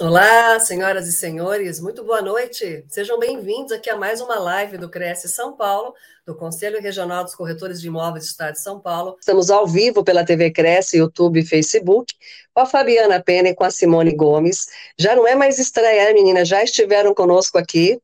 Olá, senhoras e senhores, muito boa noite. Sejam bem-vindos aqui a mais uma live do Cresce São Paulo, do Conselho Regional dos Corretores de Imóveis do Estado de São Paulo. Estamos ao vivo pela TV Cresce, YouTube e Facebook, com a Fabiana Pena e com a Simone Gomes. Já não é mais estreia, meninas, já estiveram conosco aqui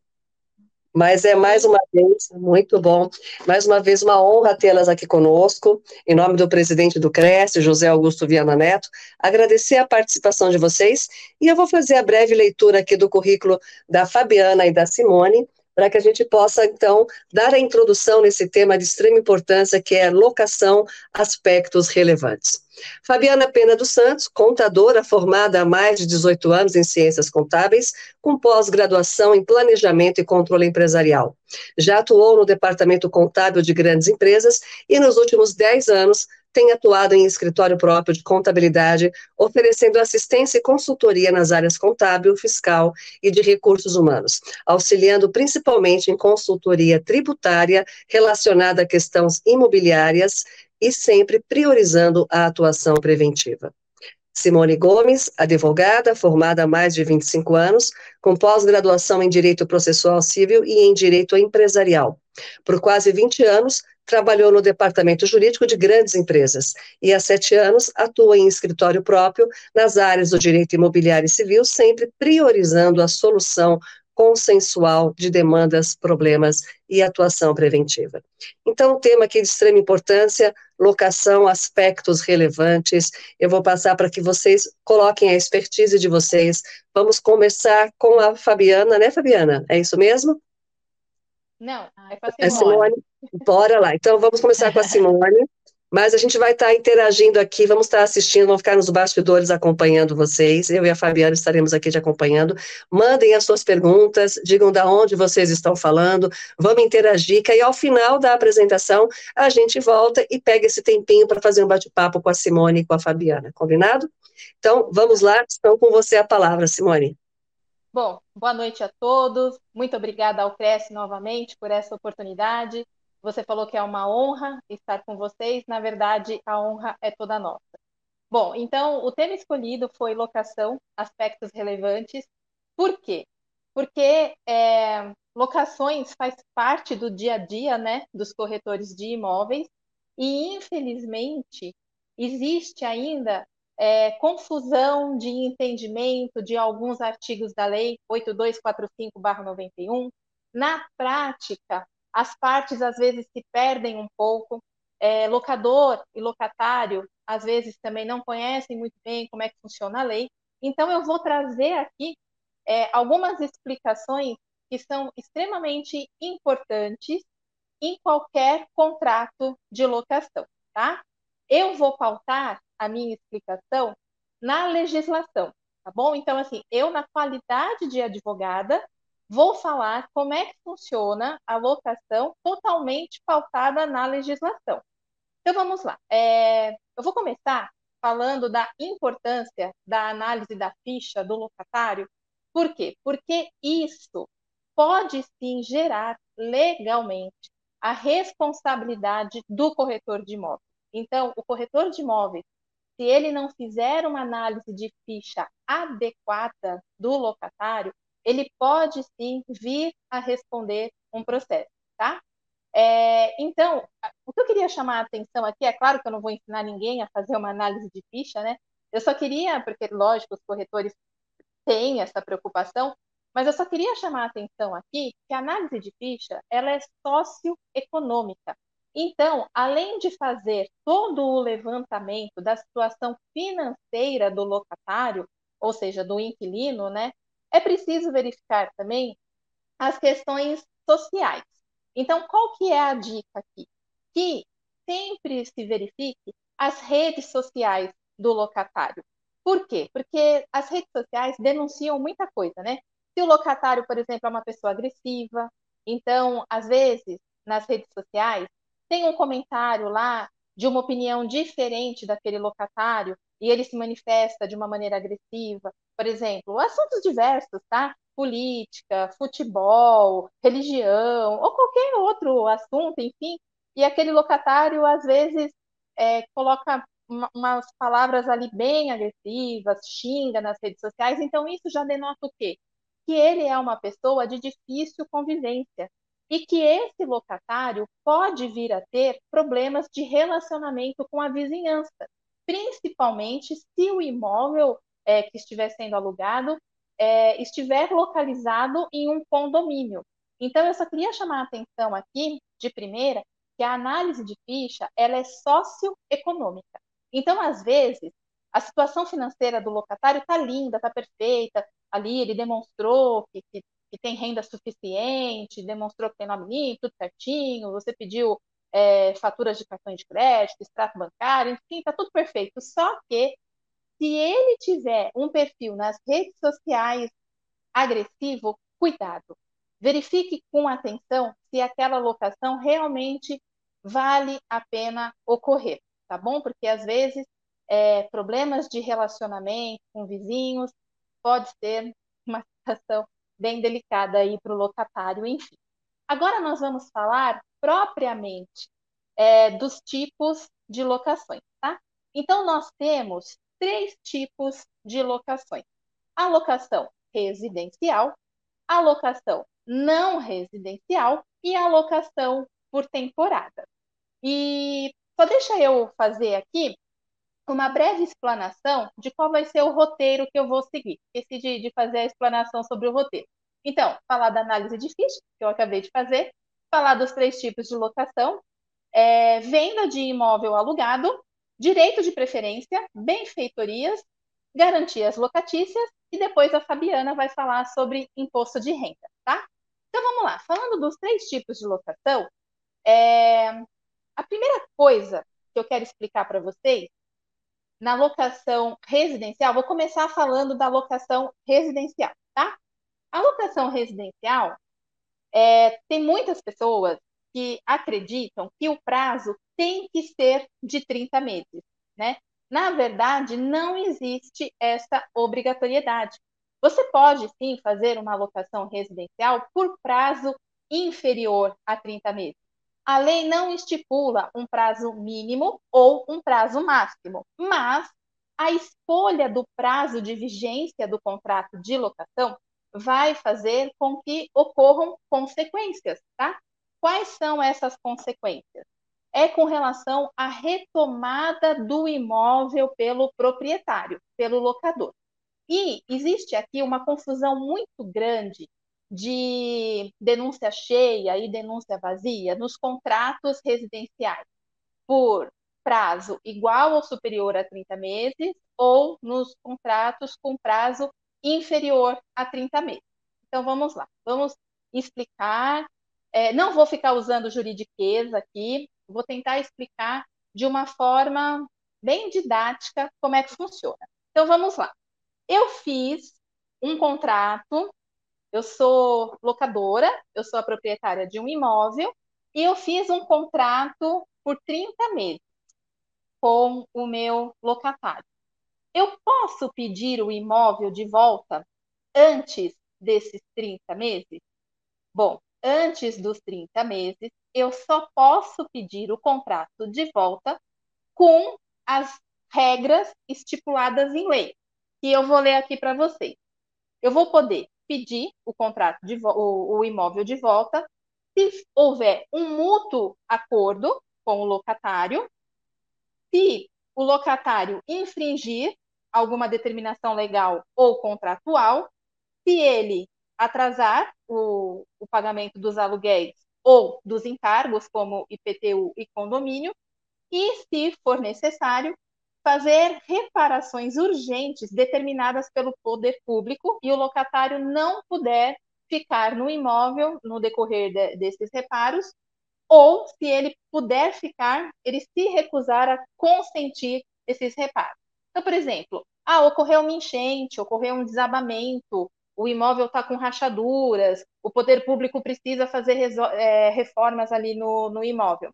mas é mais uma vez, muito bom, mais uma vez uma honra tê-las aqui conosco, em nome do presidente do CRES, José Augusto Viana Neto, agradecer a participação de vocês, e eu vou fazer a breve leitura aqui do currículo da Fabiana e da Simone, para que a gente possa, então, dar a introdução nesse tema de extrema importância, que é locação, aspectos relevantes. Fabiana Pena dos Santos, contadora formada há mais de 18 anos em ciências contábeis, com pós-graduação em planejamento e controle empresarial. Já atuou no departamento contábil de grandes empresas e, nos últimos 10 anos, tem atuado em escritório próprio de contabilidade, oferecendo assistência e consultoria nas áreas contábil, fiscal e de recursos humanos, auxiliando principalmente em consultoria tributária relacionada a questões imobiliárias e sempre priorizando a atuação preventiva. Simone Gomes, advogada, formada há mais de 25 anos, com pós-graduação em Direito Processual Civil e em Direito Empresarial. Por quase 20 anos, trabalhou no departamento jurídico de grandes empresas e há sete anos atua em escritório próprio nas áreas do direito imobiliário e civil, sempre priorizando a solução consensual de demandas, problemas e atuação preventiva. Então, o tema aqui de extrema importância, locação, aspectos relevantes. Eu vou passar para que vocês coloquem a expertise de vocês. Vamos começar com a Fabiana, né, Fabiana? É isso mesmo? Não, é com a Simone. É Simone. Bora lá. Então, vamos começar com a Simone. Mas a gente vai estar tá interagindo aqui, vamos estar tá assistindo, vamos ficar nos bastidores acompanhando vocês. Eu e a Fabiana estaremos aqui te acompanhando. Mandem as suas perguntas, digam da onde vocês estão falando, vamos interagir, que aí ao final da apresentação a gente volta e pega esse tempinho para fazer um bate-papo com a Simone e com a Fabiana, combinado? Então, vamos lá, estão com você a palavra, Simone. Bom, boa noite a todos. Muito obrigada ao Cresce novamente por essa oportunidade. Você falou que é uma honra estar com vocês, na verdade, a honra é toda nossa. Bom, então, o tema escolhido foi locação, aspectos relevantes. Por quê? Porque é, locações faz parte do dia a dia né, dos corretores de imóveis e, infelizmente, existe ainda é, confusão de entendimento de alguns artigos da lei 8245-91. Na prática, as partes às vezes se perdem um pouco, é, locador e locatário às vezes também não conhecem muito bem como é que funciona a lei. Então, eu vou trazer aqui é, algumas explicações que são extremamente importantes em qualquer contrato de locação, tá? Eu vou pautar a minha explicação na legislação, tá bom? Então, assim, eu, na qualidade de advogada, vou falar como é que funciona a locação totalmente pautada na legislação. Então vamos lá. É, eu vou começar falando da importância da análise da ficha do locatário. Por quê? Porque isso pode sim gerar legalmente a responsabilidade do corretor de imóveis. Então, o corretor de imóveis, se ele não fizer uma análise de ficha adequada do locatário, ele pode sim vir a responder um processo, tá? É, então, o que eu queria chamar a atenção aqui, é claro que eu não vou ensinar ninguém a fazer uma análise de ficha, né? Eu só queria, porque lógico, os corretores têm essa preocupação, mas eu só queria chamar a atenção aqui que a análise de ficha, ela é socioeconômica. Então, além de fazer todo o levantamento da situação financeira do locatário, ou seja, do inquilino, né? É preciso verificar também as questões sociais. Então, qual que é a dica aqui? Que sempre se verifique as redes sociais do locatário. Por quê? Porque as redes sociais denunciam muita coisa, né? Se o locatário, por exemplo, é uma pessoa agressiva, então, às vezes, nas redes sociais, tem um comentário lá de uma opinião diferente daquele locatário e ele se manifesta de uma maneira agressiva, por exemplo, assuntos diversos, tá? Política, futebol, religião, ou qualquer outro assunto, enfim, e aquele locatário às vezes é, coloca uma, umas palavras ali bem agressivas, xinga nas redes sociais, então isso já denota o quê? Que ele é uma pessoa de difícil convivência e que esse locatário pode vir a ter problemas de relacionamento com a vizinhança, principalmente se o imóvel é, que estiver sendo alugado é, estiver localizado em um condomínio. Então, eu só queria chamar a atenção aqui, de primeira, que a análise de ficha ela é socioeconômica. Então, às vezes, a situação financeira do locatário está linda, está perfeita, ali ele demonstrou que, que, que, tem renda suficiente, demonstrou que tem nome limpo, tudo certinho, você pediu é, faturas de cartão de crédito, extrato bancário, enfim, está tudo perfeito. Só que se ele tiver um perfil nas redes sociais agressivo, cuidado. Verifique com atenção se aquela locação realmente vale a pena ocorrer, tá bom? Porque às vezes é, problemas de relacionamento com vizinhos pode ser uma situação bem delicada aí para o locatário, enfim. Agora nós vamos falar propriamente é, dos tipos de locações, tá? Então, nós temos três tipos de locações: a locação residencial, a locação não residencial e a locação por temporada. E só deixa eu fazer aqui uma breve explanação de qual vai ser o roteiro que eu vou seguir. Esqueci de, de fazer a explanação sobre o roteiro. Então, falar da análise de ficha, que eu acabei de fazer, falar dos três tipos de locação, é, venda de imóvel alugado, direito de preferência, benfeitorias, garantias locatícias e depois a Fabiana vai falar sobre imposto de renda, tá? Então vamos lá, falando dos três tipos de locação, é, a primeira coisa que eu quero explicar para vocês na locação residencial, vou começar falando da locação residencial, tá? A locação residencial é, tem muitas pessoas que acreditam que o prazo tem que ser de 30 meses, né? Na verdade, não existe essa obrigatoriedade. Você pode sim fazer uma alocação residencial por prazo inferior a 30 meses. A lei não estipula um prazo mínimo ou um prazo máximo, mas a escolha do prazo de vigência do contrato de locação vai fazer com que ocorram consequências, tá? Quais são essas consequências? É com relação à retomada do imóvel pelo proprietário, pelo locador. E existe aqui uma confusão muito grande de denúncia cheia e denúncia vazia nos contratos residenciais, por prazo igual ou superior a 30 meses ou nos contratos com prazo inferior a 30 meses. Então vamos lá, vamos explicar. É, não vou ficar usando juridiquês aqui, vou tentar explicar de uma forma bem didática como é que funciona. Então vamos lá. Eu fiz um contrato, eu sou locadora, eu sou a proprietária de um imóvel, e eu fiz um contrato por 30 meses com o meu locatário. Eu posso pedir o imóvel de volta antes desses 30 meses? Bom, antes dos 30 meses, eu só posso pedir o contrato de volta com as regras estipuladas em lei, que eu vou ler aqui para vocês. Eu vou poder pedir o contrato de o, o imóvel de volta. Se houver um mútuo acordo com o locatário, se o locatário infringir alguma determinação legal ou contratual, se ele atrasar o, o pagamento dos aluguéis ou dos encargos, como IPTU e condomínio, e, se for necessário, fazer reparações urgentes determinadas pelo poder público e o locatário não puder ficar no imóvel no decorrer de, desses reparos, ou se ele puder ficar, ele se recusar a consentir esses reparos. Então, por exemplo, ah, ocorreu uma enchente, ocorreu um desabamento, o imóvel está com rachaduras, o poder público precisa fazer é, reformas ali no, no imóvel.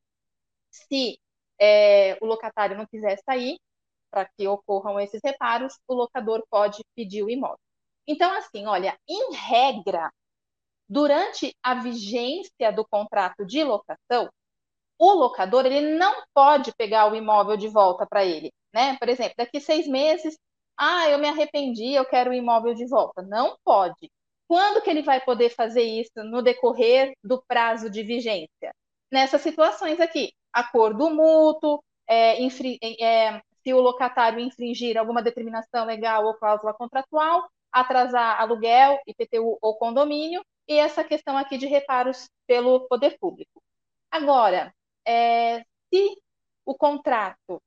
Se é, o locatário não quiser sair, para que ocorram esses reparos, o locador pode pedir o imóvel. Então, assim, olha, em regra, durante a vigência do contrato de locação, o locador ele não pode pegar o imóvel de volta para ele, né? Por exemplo, daqui seis meses, ah, eu me arrependi, eu quero o imóvel de volta. Não pode. Quando que ele vai poder fazer isso no decorrer do prazo de vigência? Nessas situações aqui, acordo mútuo, é, é, se o locatário infringir alguma determinação legal ou cláusula contratual, atrasar aluguel, IPTU ou condomínio, e essa questão aqui de reparos pelo poder público. Agora, é, se o contrato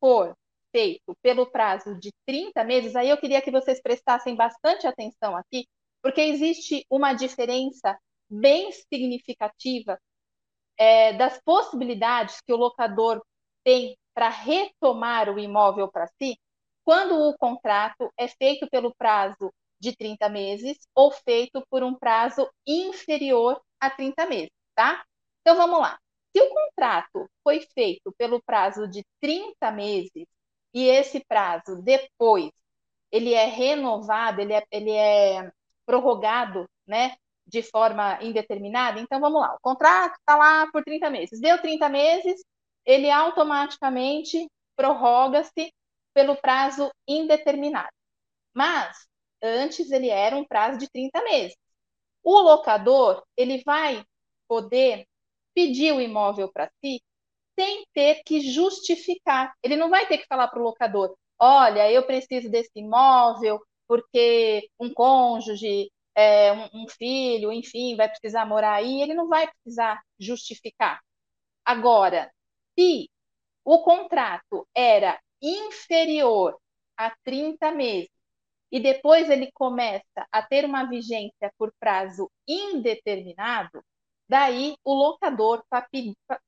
for feito pelo prazo de 30 meses, aí eu queria que vocês prestassem bastante atenção aqui, porque existe uma diferença bem significativa é, das possibilidades que o locador tem para retomar o imóvel para si, quando o contrato é feito pelo prazo de 30 meses ou feito por um prazo inferior a 30 meses, tá? Então vamos lá. Se o contrato foi feito pelo prazo de 30 meses e esse prazo depois ele é renovado, ele é, ele é prorrogado, né, de forma indeterminada. Então, vamos lá, o contrato está lá por 30 meses. Deu 30 meses, ele automaticamente prorroga-se pelo prazo indeterminado. Mas, antes ele era um prazo de 30 meses. O locador, ele vai poder pedir o imóvel para si sem ter que justificar. Ele não vai ter que falar para o locador: olha, eu preciso desse imóvel porque um cônjuge, é, um, um filho, enfim, vai precisar morar aí. Ele não vai precisar justificar. Agora, se o contrato era inferior a 30 meses e depois ele começa a ter uma vigência por prazo indeterminado, Daí, o locador,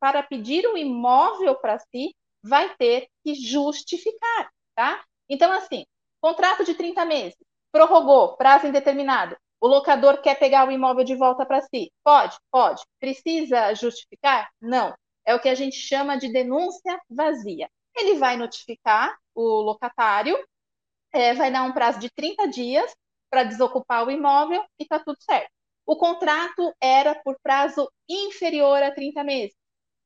para pedir o imóvel para si, vai ter que justificar, tá? Então, assim, contrato de 30 meses, prorrogou, prazo indeterminado. O locador quer pegar o imóvel de volta para si? Pode, pode. Precisa justificar? Não. É o que a gente chama de denúncia vazia. Ele vai notificar o locatário, é, vai dar um prazo de 30 dias para desocupar o imóvel e está tudo certo. O contrato era por prazo inferior a 30 meses.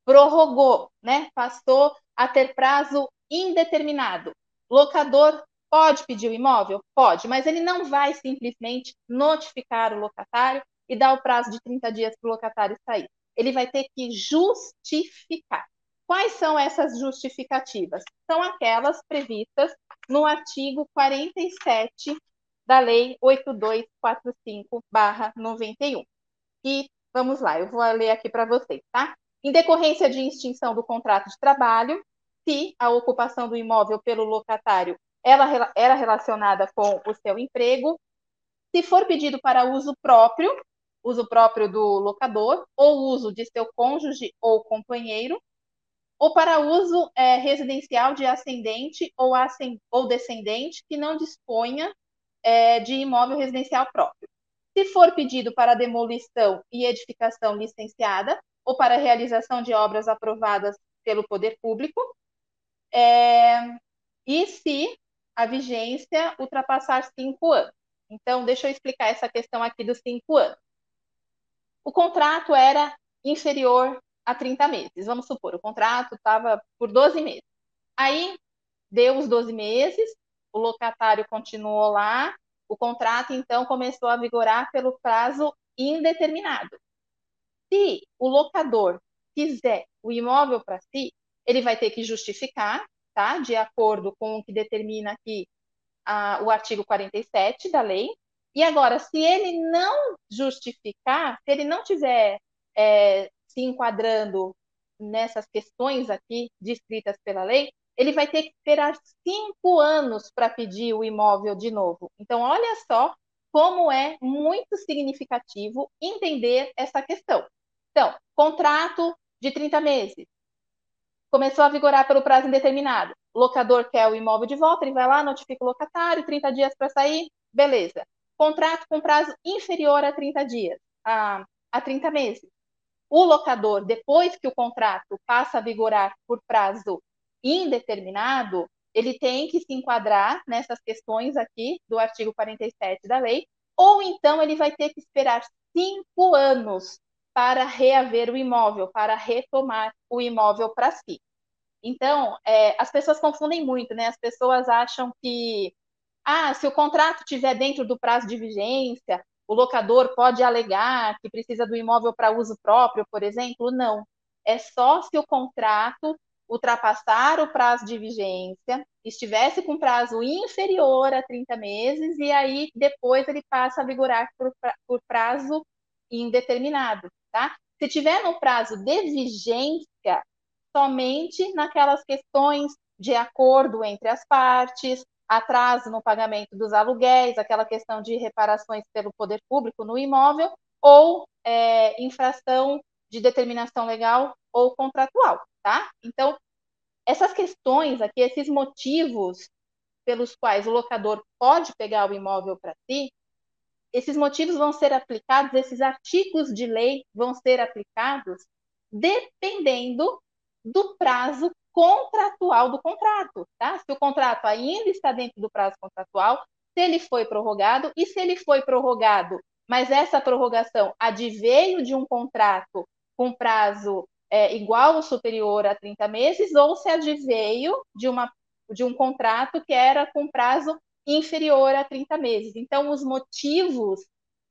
Prorrogou, né? Passou a ter prazo indeterminado. Locador pode pedir o imóvel? Pode, mas ele não vai simplesmente notificar o locatário e dar o prazo de 30 dias para o locatário sair. Ele vai ter que justificar. Quais são essas justificativas? São aquelas previstas no artigo 47 da Lei 8245-91. E vamos lá, eu vou ler aqui para vocês, tá? Em decorrência de extinção do contrato de trabalho, se a ocupação do imóvel pelo locatário ela era relacionada com o seu emprego, se for pedido para uso próprio, uso próprio do locador, ou uso de seu cônjuge ou companheiro, ou para uso é, residencial de ascendente ou, ascend ou descendente que não disponha é, de imóvel residencial próprio. Se for pedido para demolição e edificação licenciada ou para realização de obras aprovadas pelo poder público, é, e se a vigência ultrapassar cinco anos. Então, deixa eu explicar essa questão aqui dos cinco anos. O contrato era inferior a 30 meses. Vamos supor, o contrato estava por 12 meses. Aí, deu os 12 meses, o locatário continuou lá, o contrato então começou a vigorar pelo prazo indeterminado. Se o locador quiser o imóvel para si, ele vai ter que justificar, tá? De acordo com o que determina aqui a, o artigo 47 da lei. E agora, se ele não justificar, se ele não tiver é, se enquadrando nessas questões aqui descritas pela lei, ele vai ter que esperar cinco anos para pedir o imóvel de novo. Então, olha só como é muito significativo entender essa questão. Então, contrato de 30 meses. Começou a vigorar pelo prazo indeterminado. O locador quer o imóvel de volta, ele vai lá, notifica o locatário, 30 dias para sair, beleza. Contrato com prazo inferior a 30 dias, a, a 30 meses. o locador, depois que o contrato passa a vigorar por prazo indeterminado, ele tem que se enquadrar nessas questões aqui do artigo 47 da lei, ou então ele vai ter que esperar cinco anos para reaver o imóvel, para retomar o imóvel para si. Então, é, as pessoas confundem muito, né? As pessoas acham que, ah, se o contrato estiver dentro do prazo de vigência, o locador pode alegar que precisa do imóvel para uso próprio, por exemplo. Não. É só se o contrato ultrapassar o prazo de vigência, estivesse com prazo inferior a 30 meses, e aí depois ele passa a vigorar por, por prazo indeterminado, tá? Se tiver no prazo de vigência, somente naquelas questões de acordo entre as partes, atraso no pagamento dos aluguéis, aquela questão de reparações pelo poder público no imóvel, ou é, infração de determinação legal ou contratual, tá? Então, essas questões aqui, esses motivos pelos quais o locador pode pegar o imóvel para si, esses motivos vão ser aplicados, esses artigos de lei vão ser aplicados dependendo do prazo contratual do contrato, tá? Se o contrato ainda está dentro do prazo contratual, se ele foi prorrogado e se ele foi prorrogado, mas essa prorrogação adveio de um contrato com prazo é, igual ou superior a 30 meses, ou se adveio de, uma, de um contrato que era com prazo inferior a 30 meses. Então, os motivos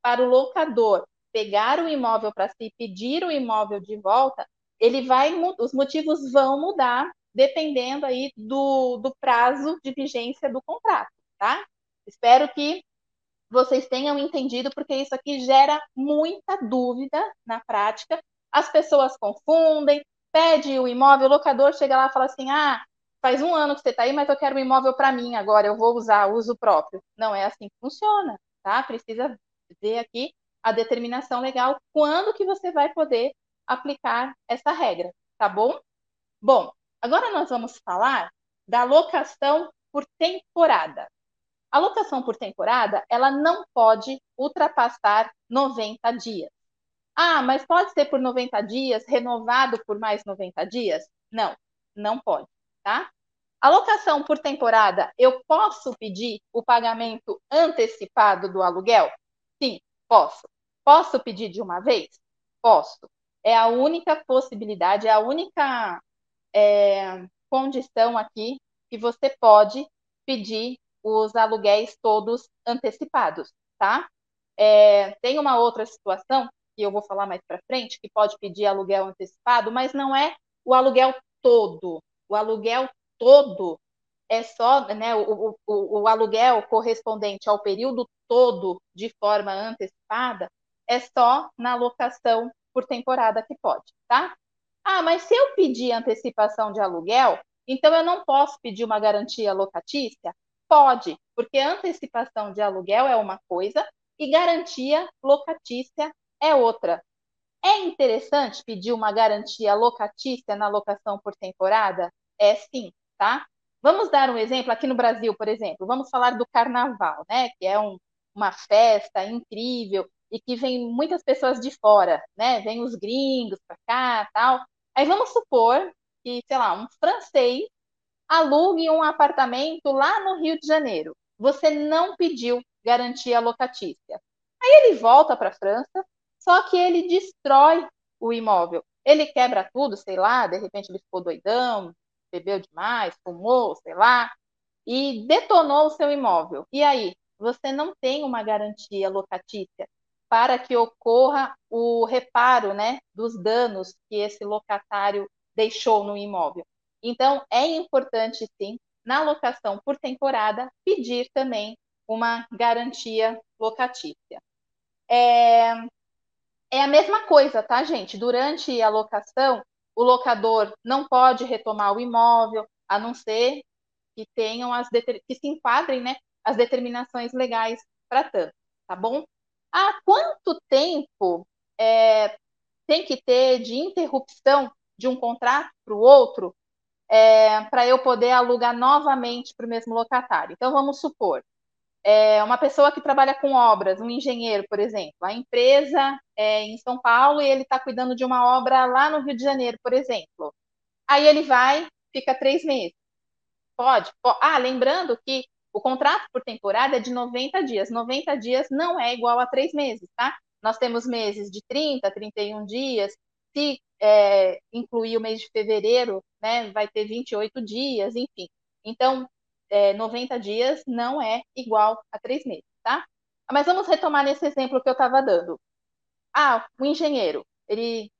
para o locador pegar o imóvel para si, pedir o imóvel de volta, ele vai, os motivos vão mudar dependendo aí do, do prazo de vigência do contrato, tá? Espero que vocês tenham entendido, porque isso aqui gera muita dúvida na prática. As pessoas confundem, pede o imóvel, o locador chega lá e fala assim: ah, faz um ano que você está aí, mas eu quero um imóvel para mim agora, eu vou usar uso próprio. Não é assim que funciona, tá? Precisa ver aqui a determinação legal quando que você vai poder aplicar essa regra, tá bom? Bom, agora nós vamos falar da locação por temporada. A locação por temporada, ela não pode ultrapassar 90 dias. Ah, mas pode ser por 90 dias, renovado por mais 90 dias? Não, não pode, tá? A locação por temporada, eu posso pedir o pagamento antecipado do aluguel? Sim, posso. Posso pedir de uma vez? Posso é a única possibilidade, é a única é, condição aqui que você pode pedir os aluguéis todos antecipados, tá? É, tem uma outra situação que eu vou falar mais para frente que pode pedir aluguel antecipado, mas não é o aluguel todo. O aluguel todo é só, né, o, o, o aluguel correspondente ao período todo de forma antecipada é só na locação por temporada que pode, tá? Ah, mas se eu pedir antecipação de aluguel, então eu não posso pedir uma garantia locatícia? Pode, porque antecipação de aluguel é uma coisa e garantia locatícia é outra. É interessante pedir uma garantia locatícia na locação por temporada? É sim, tá? Vamos dar um exemplo aqui no Brasil, por exemplo. Vamos falar do carnaval, né? Que é um, uma festa incrível e que vem muitas pessoas de fora, né? Vem os gringos para cá, tal. Aí vamos supor que, sei lá, um francês alugue um apartamento lá no Rio de Janeiro. Você não pediu garantia locatícia. Aí ele volta para a França, só que ele destrói o imóvel. Ele quebra tudo, sei lá, de repente ele ficou doidão, bebeu demais, fumou, sei lá, e detonou o seu imóvel. E aí, você não tem uma garantia locatícia para que ocorra o reparo né, dos danos que esse locatário deixou no imóvel. Então, é importante, sim, na locação por temporada, pedir também uma garantia locatícia. É, é a mesma coisa, tá, gente? Durante a locação, o locador não pode retomar o imóvel, a não ser que tenham as que se enquadrem, né, as determinações legais para tanto, tá bom? Há quanto tempo é, tem que ter de interrupção de um contrato para o outro é, para eu poder alugar novamente para o mesmo locatário? Então, vamos supor, é, uma pessoa que trabalha com obras, um engenheiro, por exemplo, a empresa é em São Paulo e ele está cuidando de uma obra lá no Rio de Janeiro, por exemplo. Aí ele vai, fica três meses. Pode. Ah, lembrando que o contrato por temporada é de 90 dias. 90 dias não é igual a três meses, tá? Nós temos meses de 30, 31 dias. Se é, incluir o mês de fevereiro, né, vai ter 28 dias, enfim. Então, é, 90 dias não é igual a três meses, tá? Mas vamos retomar nesse exemplo que eu estava dando. Ah, o engenheiro, ele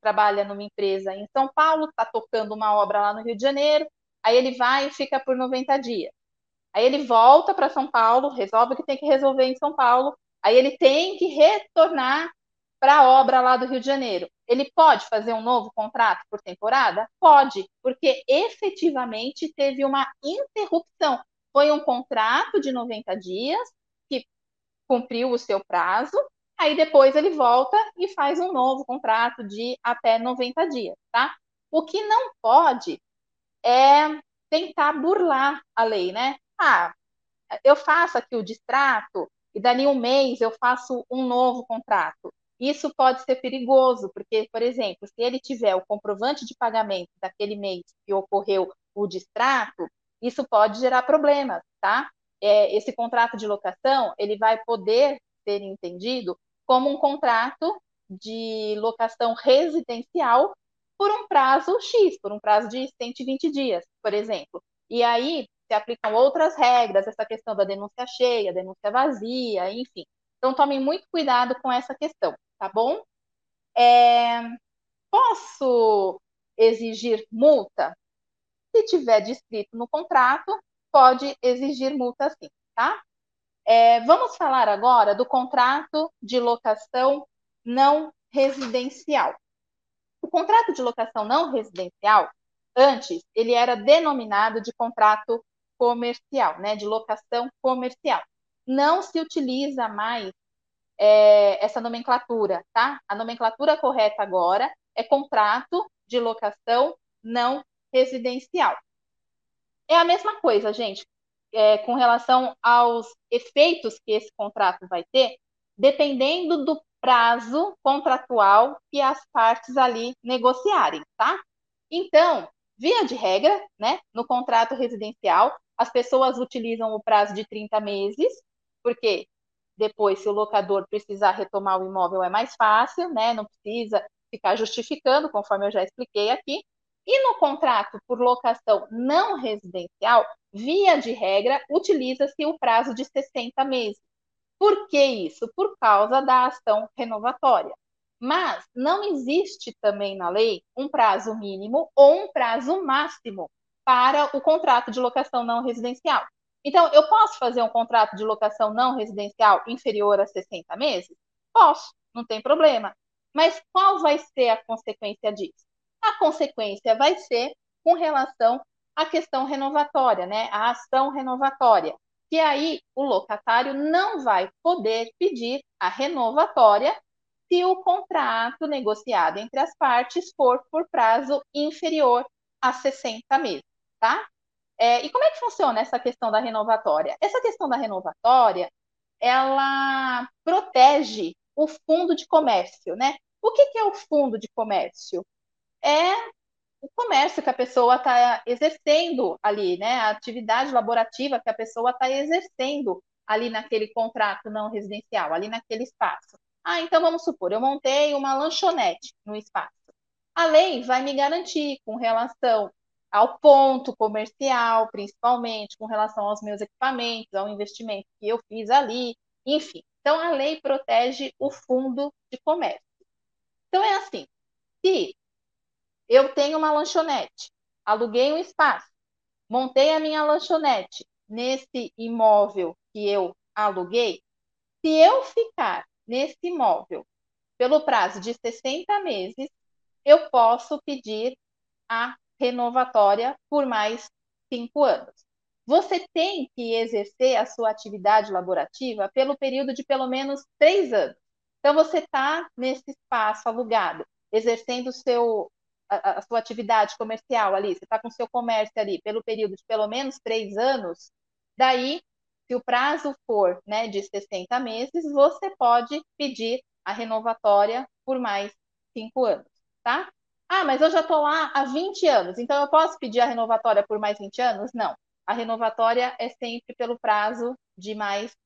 trabalha numa empresa em São Paulo, está tocando uma obra lá no Rio de Janeiro, aí ele vai e fica por 90 dias. Aí ele volta para São Paulo, resolve o que tem que resolver em São Paulo, aí ele tem que retornar para a obra lá do Rio de Janeiro. Ele pode fazer um novo contrato por temporada? Pode, porque efetivamente teve uma interrupção. Foi um contrato de 90 dias que cumpriu o seu prazo, aí depois ele volta e faz um novo contrato de até 90 dias, tá? O que não pode é tentar burlar a lei, né? Ah, eu faço aqui o distrato e dali um mês eu faço um novo contrato. Isso pode ser perigoso, porque, por exemplo, se ele tiver o comprovante de pagamento daquele mês que ocorreu o distrato, isso pode gerar problemas, tá? É, esse contrato de locação, ele vai poder ser entendido como um contrato de locação residencial por um prazo X, por um prazo de 120 dias, por exemplo. E aí se aplicam outras regras, essa questão da denúncia cheia, denúncia vazia, enfim. Então, tomem muito cuidado com essa questão tá bom? É, posso exigir multa? Se tiver descrito no contrato, pode exigir multa sim, tá? É, vamos falar agora do contrato de locação não residencial. O contrato de locação não residencial, antes, ele era denominado de contrato comercial, né, de locação comercial. Não se utiliza mais é, essa nomenclatura, tá? A nomenclatura correta agora é contrato de locação não residencial. É a mesma coisa, gente, é, com relação aos efeitos que esse contrato vai ter, dependendo do prazo contratual que as partes ali negociarem, tá? Então, via de regra, né, no contrato residencial, as pessoas utilizam o prazo de 30 meses, porque depois, se o locador precisar retomar o imóvel, é mais fácil, né? Não precisa ficar justificando, conforme eu já expliquei aqui. E no contrato por locação não residencial, via de regra, utiliza-se o prazo de 60 meses. Por que isso? Por causa da ação renovatória. Mas não existe também na lei um prazo mínimo ou um prazo máximo para o contrato de locação não residencial. Então, eu posso fazer um contrato de locação não residencial inferior a 60 meses? Posso, não tem problema. Mas qual vai ser a consequência disso? A consequência vai ser com relação à questão renovatória, né? A ação renovatória. Que aí o locatário não vai poder pedir a renovatória se o contrato negociado entre as partes for por prazo inferior a 60 meses, tá? É, e como é que funciona essa questão da renovatória? Essa questão da renovatória, ela protege o fundo de comércio, né? O que, que é o fundo de comércio? É o comércio que a pessoa está exercendo ali, né? A atividade laborativa que a pessoa está exercendo ali naquele contrato não residencial, ali naquele espaço. Ah, então vamos supor, eu montei uma lanchonete no espaço. A lei vai me garantir com relação ao ponto comercial, principalmente com relação aos meus equipamentos, ao investimento que eu fiz ali, enfim. Então, a lei protege o fundo de comércio. Então, é assim: se eu tenho uma lanchonete, aluguei um espaço, montei a minha lanchonete nesse imóvel que eu aluguei, se eu ficar nesse imóvel pelo prazo de 60 meses, eu posso pedir a renovatória por mais cinco anos. Você tem que exercer a sua atividade laborativa pelo período de pelo menos três anos. Então, você está nesse espaço alugado, exercendo seu, a, a sua atividade comercial ali, você está com seu comércio ali pelo período de pelo menos três anos, daí, se o prazo for né, de 60 meses, você pode pedir a renovatória por mais cinco anos, tá? Ah, mas eu já estou lá há 20 anos, então eu posso pedir a renovatória por mais 20 anos? Não. A renovatória é sempre pelo prazo de mais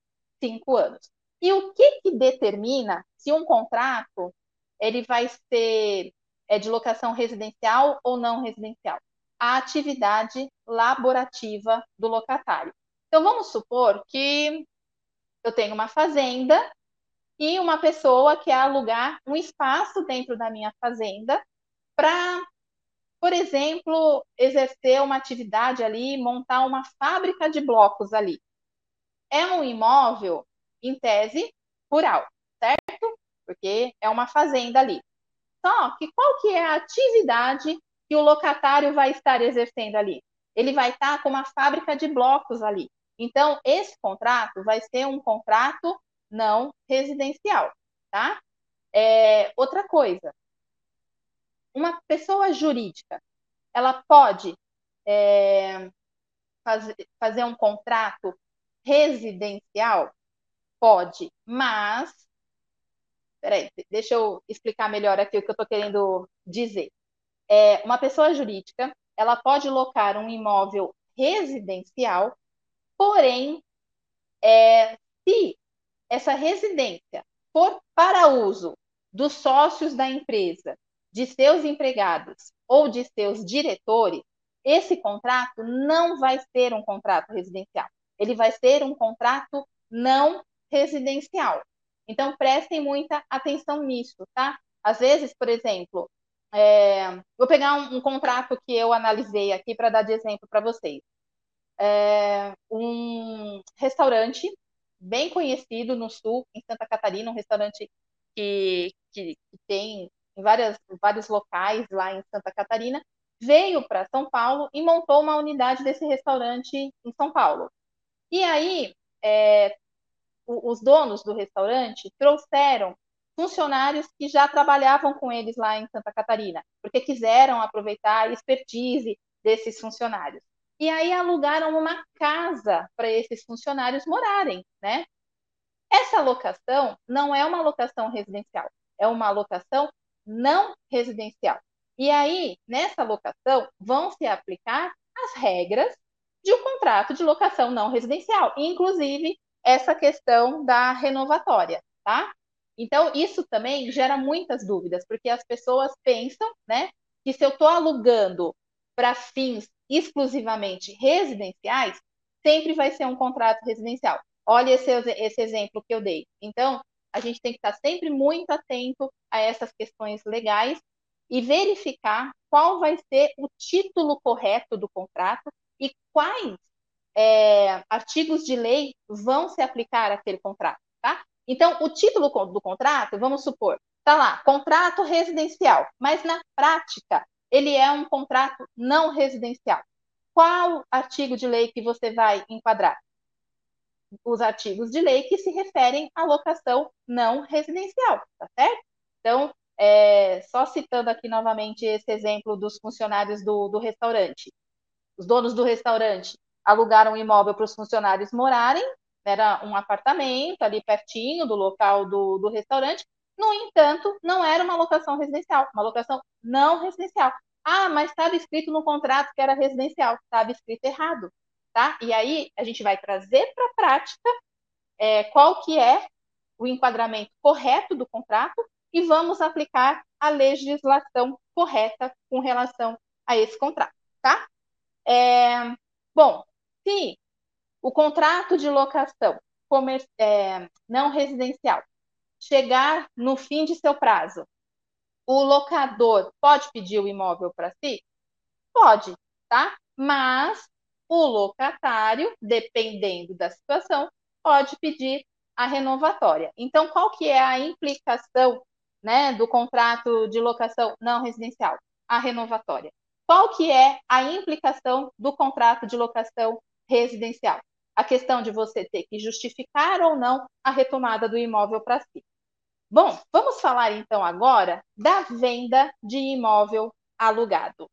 cinco anos. E o que, que determina se um contrato ele vai ser é, de locação residencial ou não residencial? A atividade laborativa do locatário. Então, vamos supor que eu tenho uma fazenda e uma pessoa quer alugar um espaço dentro da minha fazenda para, por exemplo, exercer uma atividade ali, montar uma fábrica de blocos ali. É um imóvel, em tese, rural, certo? Porque é uma fazenda ali. Só que qual que é a atividade que o locatário vai estar exercendo ali? Ele vai estar com uma fábrica de blocos ali. Então, esse contrato vai ser um contrato não residencial, tá? É, outra coisa, uma pessoa jurídica, ela pode é, faz, fazer um contrato residencial? Pode, mas. Peraí, deixa eu explicar melhor aqui o que eu estou querendo dizer. É, uma pessoa jurídica, ela pode locar um imóvel residencial, porém, é, se essa residência for para uso dos sócios da empresa de seus empregados ou de seus diretores, esse contrato não vai ser um contrato residencial. Ele vai ser um contrato não residencial. Então, prestem muita atenção nisso, tá? Às vezes, por exemplo, é, vou pegar um, um, contrato que eu analisei aqui para dar de exemplo para vocês. É, um restaurante bem conhecido no sul, em Santa Catarina, um restaurante que, que, que tem em várias, vários locais lá em Santa Catarina, veio para São Paulo e montou uma unidade desse restaurante em São Paulo. E aí, é, os donos do restaurante trouxeram funcionários que já trabalhavam com eles lá em Santa Catarina, porque quiseram aproveitar a expertise desses funcionários. E aí alugaram uma casa para esses funcionários morarem, né? Essa locação não é uma locação residencial, é uma locação não residencial. E aí, nessa locação, vão se aplicar as regras de um contrato de locação não residencial, inclusive essa questão da renovatória, tá? Então, isso também gera muitas dúvidas, porque as pessoas pensam, né, que se eu estou alugando para fins exclusivamente residenciais, sempre vai ser um contrato residencial. Olha esse, esse exemplo que eu dei. Então, a gente tem que estar sempre muito atento a essas questões legais e verificar qual vai ser o título correto do contrato e quais é, artigos de lei vão se aplicar àquele contrato, tá? Então, o título do contrato, vamos supor, tá lá, contrato residencial, mas na prática ele é um contrato não residencial. Qual artigo de lei que você vai enquadrar? os artigos de lei que se referem à locação não residencial, tá certo? Então, é, só citando aqui novamente esse exemplo dos funcionários do, do restaurante. Os donos do restaurante alugaram um imóvel para os funcionários morarem, era um apartamento ali pertinho do local do, do restaurante, no entanto, não era uma locação residencial, uma locação não residencial. Ah, mas estava escrito no contrato que era residencial, estava escrito errado tá? E aí a gente vai trazer para a prática é, qual que é o enquadramento correto do contrato e vamos aplicar a legislação correta com relação a esse contrato, tá? É, bom, se o contrato de locação é, não residencial chegar no fim de seu prazo, o locador pode pedir o imóvel para si? Pode, tá? Mas o locatário, dependendo da situação, pode pedir a renovatória. Então, qual que é a implicação né, do contrato de locação não residencial? A renovatória. Qual que é a implicação do contrato de locação residencial? A questão de você ter que justificar ou não a retomada do imóvel para si. Bom, vamos falar então agora da venda de imóvel alugado.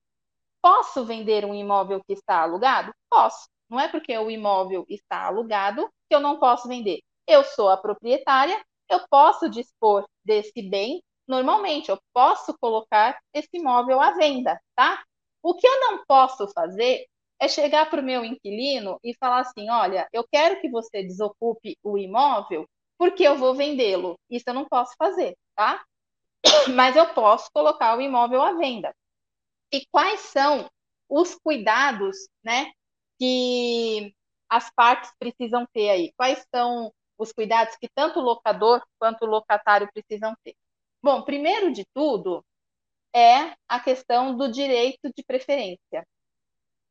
Posso vender um imóvel que está alugado? Posso. Não é porque o imóvel está alugado que eu não posso vender? Eu sou a proprietária, eu posso dispor desse bem normalmente, eu posso colocar esse imóvel à venda, tá? O que eu não posso fazer é chegar para o meu inquilino e falar assim: olha, eu quero que você desocupe o imóvel porque eu vou vendê-lo. Isso eu não posso fazer, tá? Mas eu posso colocar o imóvel à venda. E quais são os cuidados, né, que as partes precisam ter aí? Quais são os cuidados que tanto o locador quanto o locatário precisam ter? Bom, primeiro de tudo é a questão do direito de preferência.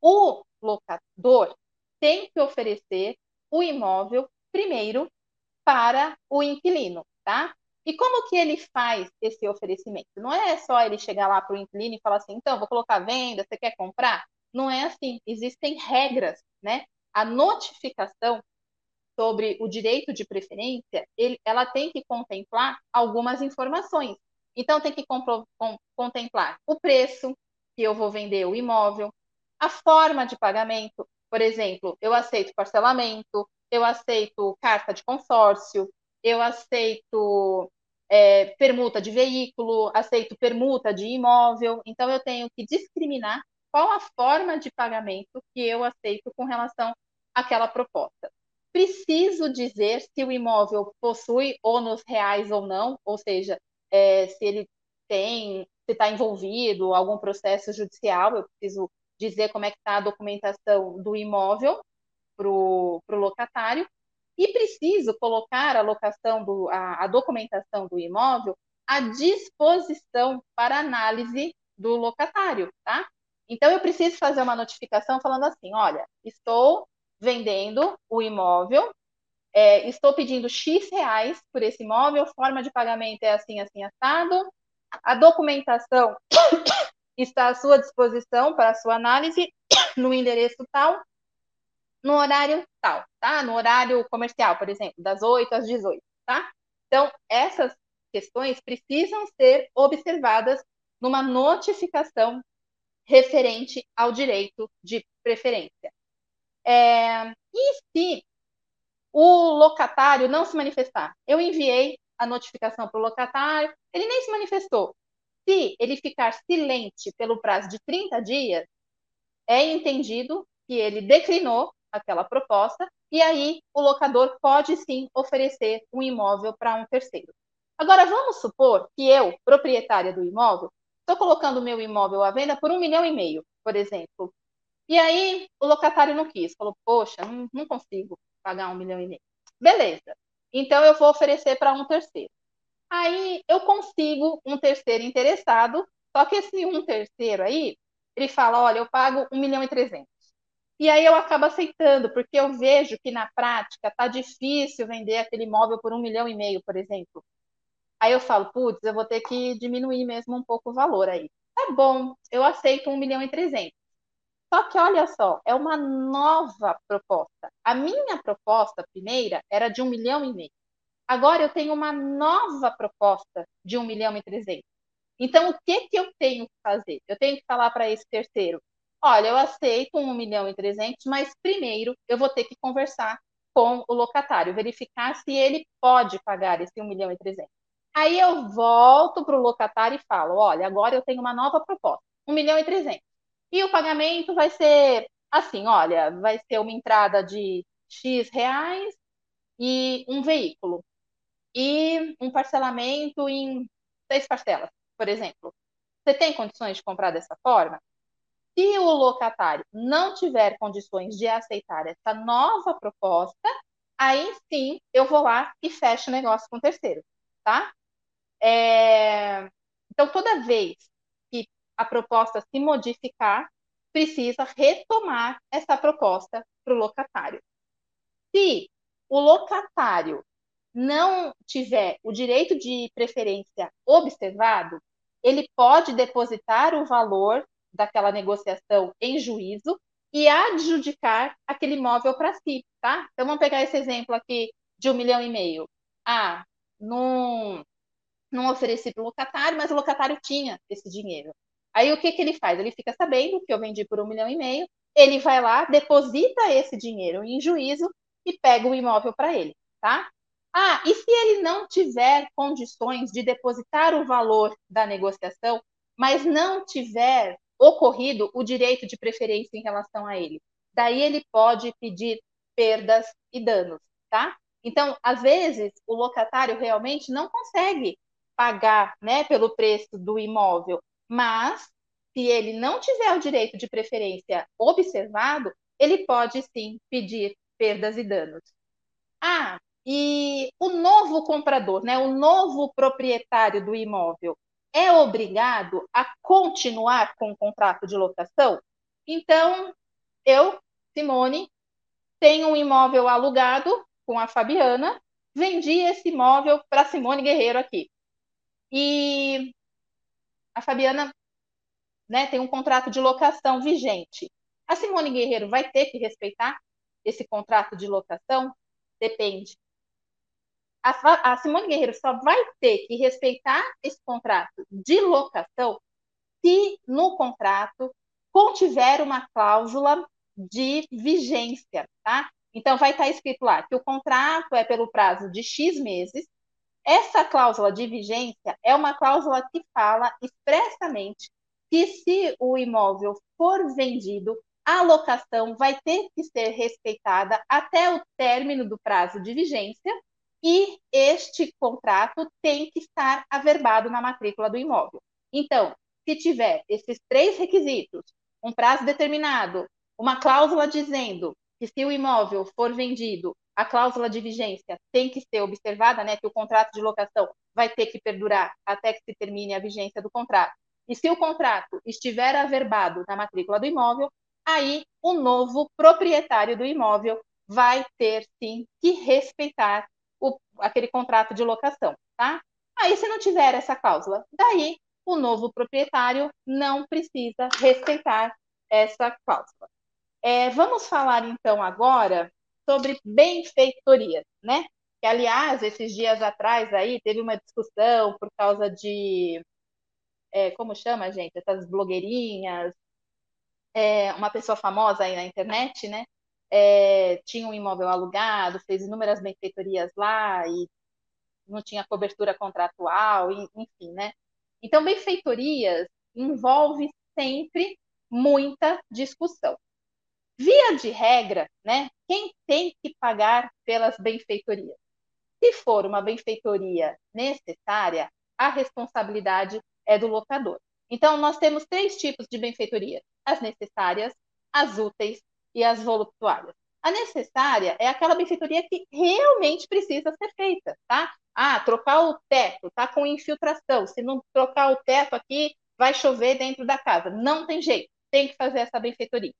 O locador tem que oferecer o imóvel primeiro para o inquilino, tá? E como que ele faz esse oferecimento? Não é só ele chegar lá para o inquilino e falar assim, então, vou colocar venda, você quer comprar? Não é assim. Existem regras, né? A notificação sobre o direito de preferência, ele, ela tem que contemplar algumas informações. Então, tem que contemplar o preço que eu vou vender o imóvel, a forma de pagamento, por exemplo, eu aceito parcelamento, eu aceito carta de consórcio, eu aceito é, permuta de veículo, aceito permuta de imóvel, então eu tenho que discriminar qual a forma de pagamento que eu aceito com relação àquela proposta. Preciso dizer se o imóvel possui ônus reais ou não, ou seja, é, se ele tem, se está envolvido algum processo judicial, eu preciso dizer como é que está a documentação do imóvel para o locatário e preciso colocar a locação do, a, a documentação do imóvel à disposição para análise do locatário, tá? Então eu preciso fazer uma notificação falando assim, olha, estou vendendo o imóvel, é, estou pedindo X reais por esse imóvel, forma de pagamento é assim, assim, assado, a documentação está à sua disposição para sua análise no endereço tal, no horário tal, tá? No horário comercial, por exemplo, das 8 às 18, tá? Então, essas questões precisam ser observadas numa notificação referente ao direito de preferência. É, e se o locatário não se manifestar? Eu enviei a notificação para o locatário, ele nem se manifestou. Se ele ficar silente pelo prazo de 30 dias, é entendido que ele declinou aquela proposta, e aí o locador pode sim oferecer um imóvel para um terceiro. Agora, vamos supor que eu, proprietária do imóvel, estou colocando meu imóvel à venda por um milhão e meio, por exemplo. E aí o locatário não quis, falou, poxa, não, não consigo pagar um milhão e meio. Beleza. Então eu vou oferecer para um terceiro. Aí eu consigo um terceiro interessado, só que esse um terceiro aí, ele fala, olha, eu pago um milhão e trezentos. E aí eu acabo aceitando, porque eu vejo que na prática tá difícil vender aquele imóvel por um milhão e meio, por exemplo. Aí eu falo, putz, eu vou ter que diminuir mesmo um pouco o valor aí. Tá bom, eu aceito um milhão e trezentos. Só que olha só, é uma nova proposta. A minha proposta primeira era de um milhão e meio. Agora eu tenho uma nova proposta de um milhão e trezentos. Então, o que, que eu tenho que fazer? Eu tenho que falar para esse terceiro, olha, eu aceito um milhão e trezentos, mas primeiro eu vou ter que conversar com o locatário, verificar se ele pode pagar esse um milhão e trezentos. Aí eu volto para o locatário e falo, olha, agora eu tenho uma nova proposta, um milhão e trezentos. E o pagamento vai ser assim, olha, vai ser uma entrada de X reais e um veículo. E um parcelamento em seis parcelas, por exemplo. Você tem condições de comprar dessa forma? Se o locatário não tiver condições de aceitar essa nova proposta, aí sim eu vou lá e fecho o negócio com o terceiro, tá? É... Então, toda vez que a proposta se modificar, precisa retomar essa proposta para o locatário. Se o locatário não tiver o direito de preferência observado, ele pode depositar o valor daquela negociação em juízo e adjudicar aquele imóvel para si, tá? Então vamos pegar esse exemplo aqui de um milhão e meio. Ah, não, não ofereci para o locatário, mas o locatário tinha esse dinheiro. Aí o que, que ele faz? Ele fica sabendo que eu vendi por um milhão e meio, ele vai lá, deposita esse dinheiro em juízo e pega o imóvel para ele, tá? Ah, e se ele não tiver condições de depositar o valor da negociação, mas não tiver ocorrido o direito de preferência em relação a ele? Daí ele pode pedir perdas e danos, tá? Então, às vezes, o locatário realmente não consegue pagar, né, pelo preço do imóvel, mas se ele não tiver o direito de preferência observado, ele pode sim pedir perdas e danos. Ah, e o novo comprador, né, o novo proprietário do imóvel, é obrigado a continuar com o contrato de locação? Então, eu, Simone, tenho um imóvel alugado com a Fabiana, vendi esse imóvel para Simone Guerreiro aqui. E a Fabiana né, tem um contrato de locação vigente. A Simone Guerreiro vai ter que respeitar esse contrato de locação? Depende a, a Simone Guerreiro só vai ter que respeitar esse contrato de locação se no contrato contiver uma cláusula de vigência, tá? Então vai estar escrito lá que o contrato é pelo prazo de X meses. Essa cláusula de vigência é uma cláusula que fala expressamente que se o imóvel for vendido, a locação vai ter que ser respeitada até o término do prazo de vigência e este contrato tem que estar averbado na matrícula do imóvel. Então, se tiver esses três requisitos, um prazo determinado, uma cláusula dizendo que se o imóvel for vendido, a cláusula de vigência tem que ser observada, né, que o contrato de locação vai ter que perdurar até que se termine a vigência do contrato. E se o contrato estiver averbado na matrícula do imóvel, aí o novo proprietário do imóvel vai ter sim que respeitar aquele contrato de locação, tá? Aí, se não tiver essa cláusula, daí o novo proprietário não precisa respeitar essa cláusula. É, vamos falar então agora sobre benfeitorias, né? Que, aliás, esses dias atrás aí teve uma discussão por causa de. É, como chama, gente? Essas blogueirinhas. É, uma pessoa famosa aí na internet, né? É, tinha um imóvel alugado, fez inúmeras benfeitorias lá e não tinha cobertura contratual, enfim, né? Então, benfeitorias envolve sempre muita discussão. Via de regra, né, quem tem que pagar pelas benfeitorias? Se for uma benfeitoria necessária, a responsabilidade é do locador. Então, nós temos três tipos de benfeitorias: as necessárias, as úteis e as voluptuárias. A necessária é aquela benfeitoria que realmente precisa ser feita, tá? Ah, trocar o teto, tá com infiltração. Se não trocar o teto aqui, vai chover dentro da casa. Não tem jeito, tem que fazer essa benfeitoria.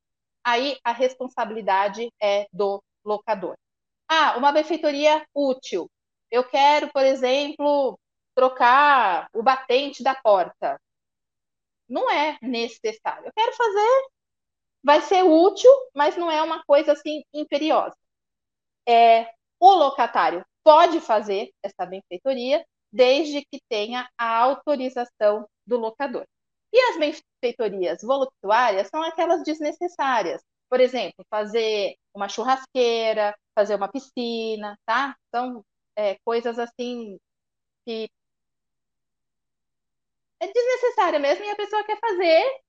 Aí a responsabilidade é do locador. Ah, uma benfeitoria útil. Eu quero, por exemplo, trocar o batente da porta. Não é necessário. Eu quero fazer vai ser útil, mas não é uma coisa assim imperiosa. É, o locatário pode fazer essa benfeitoria desde que tenha a autorização do locador. E as benfeitorias voluptuárias são aquelas desnecessárias. Por exemplo, fazer uma churrasqueira, fazer uma piscina, tá? São é, coisas assim que é desnecessária mesmo e a pessoa quer fazer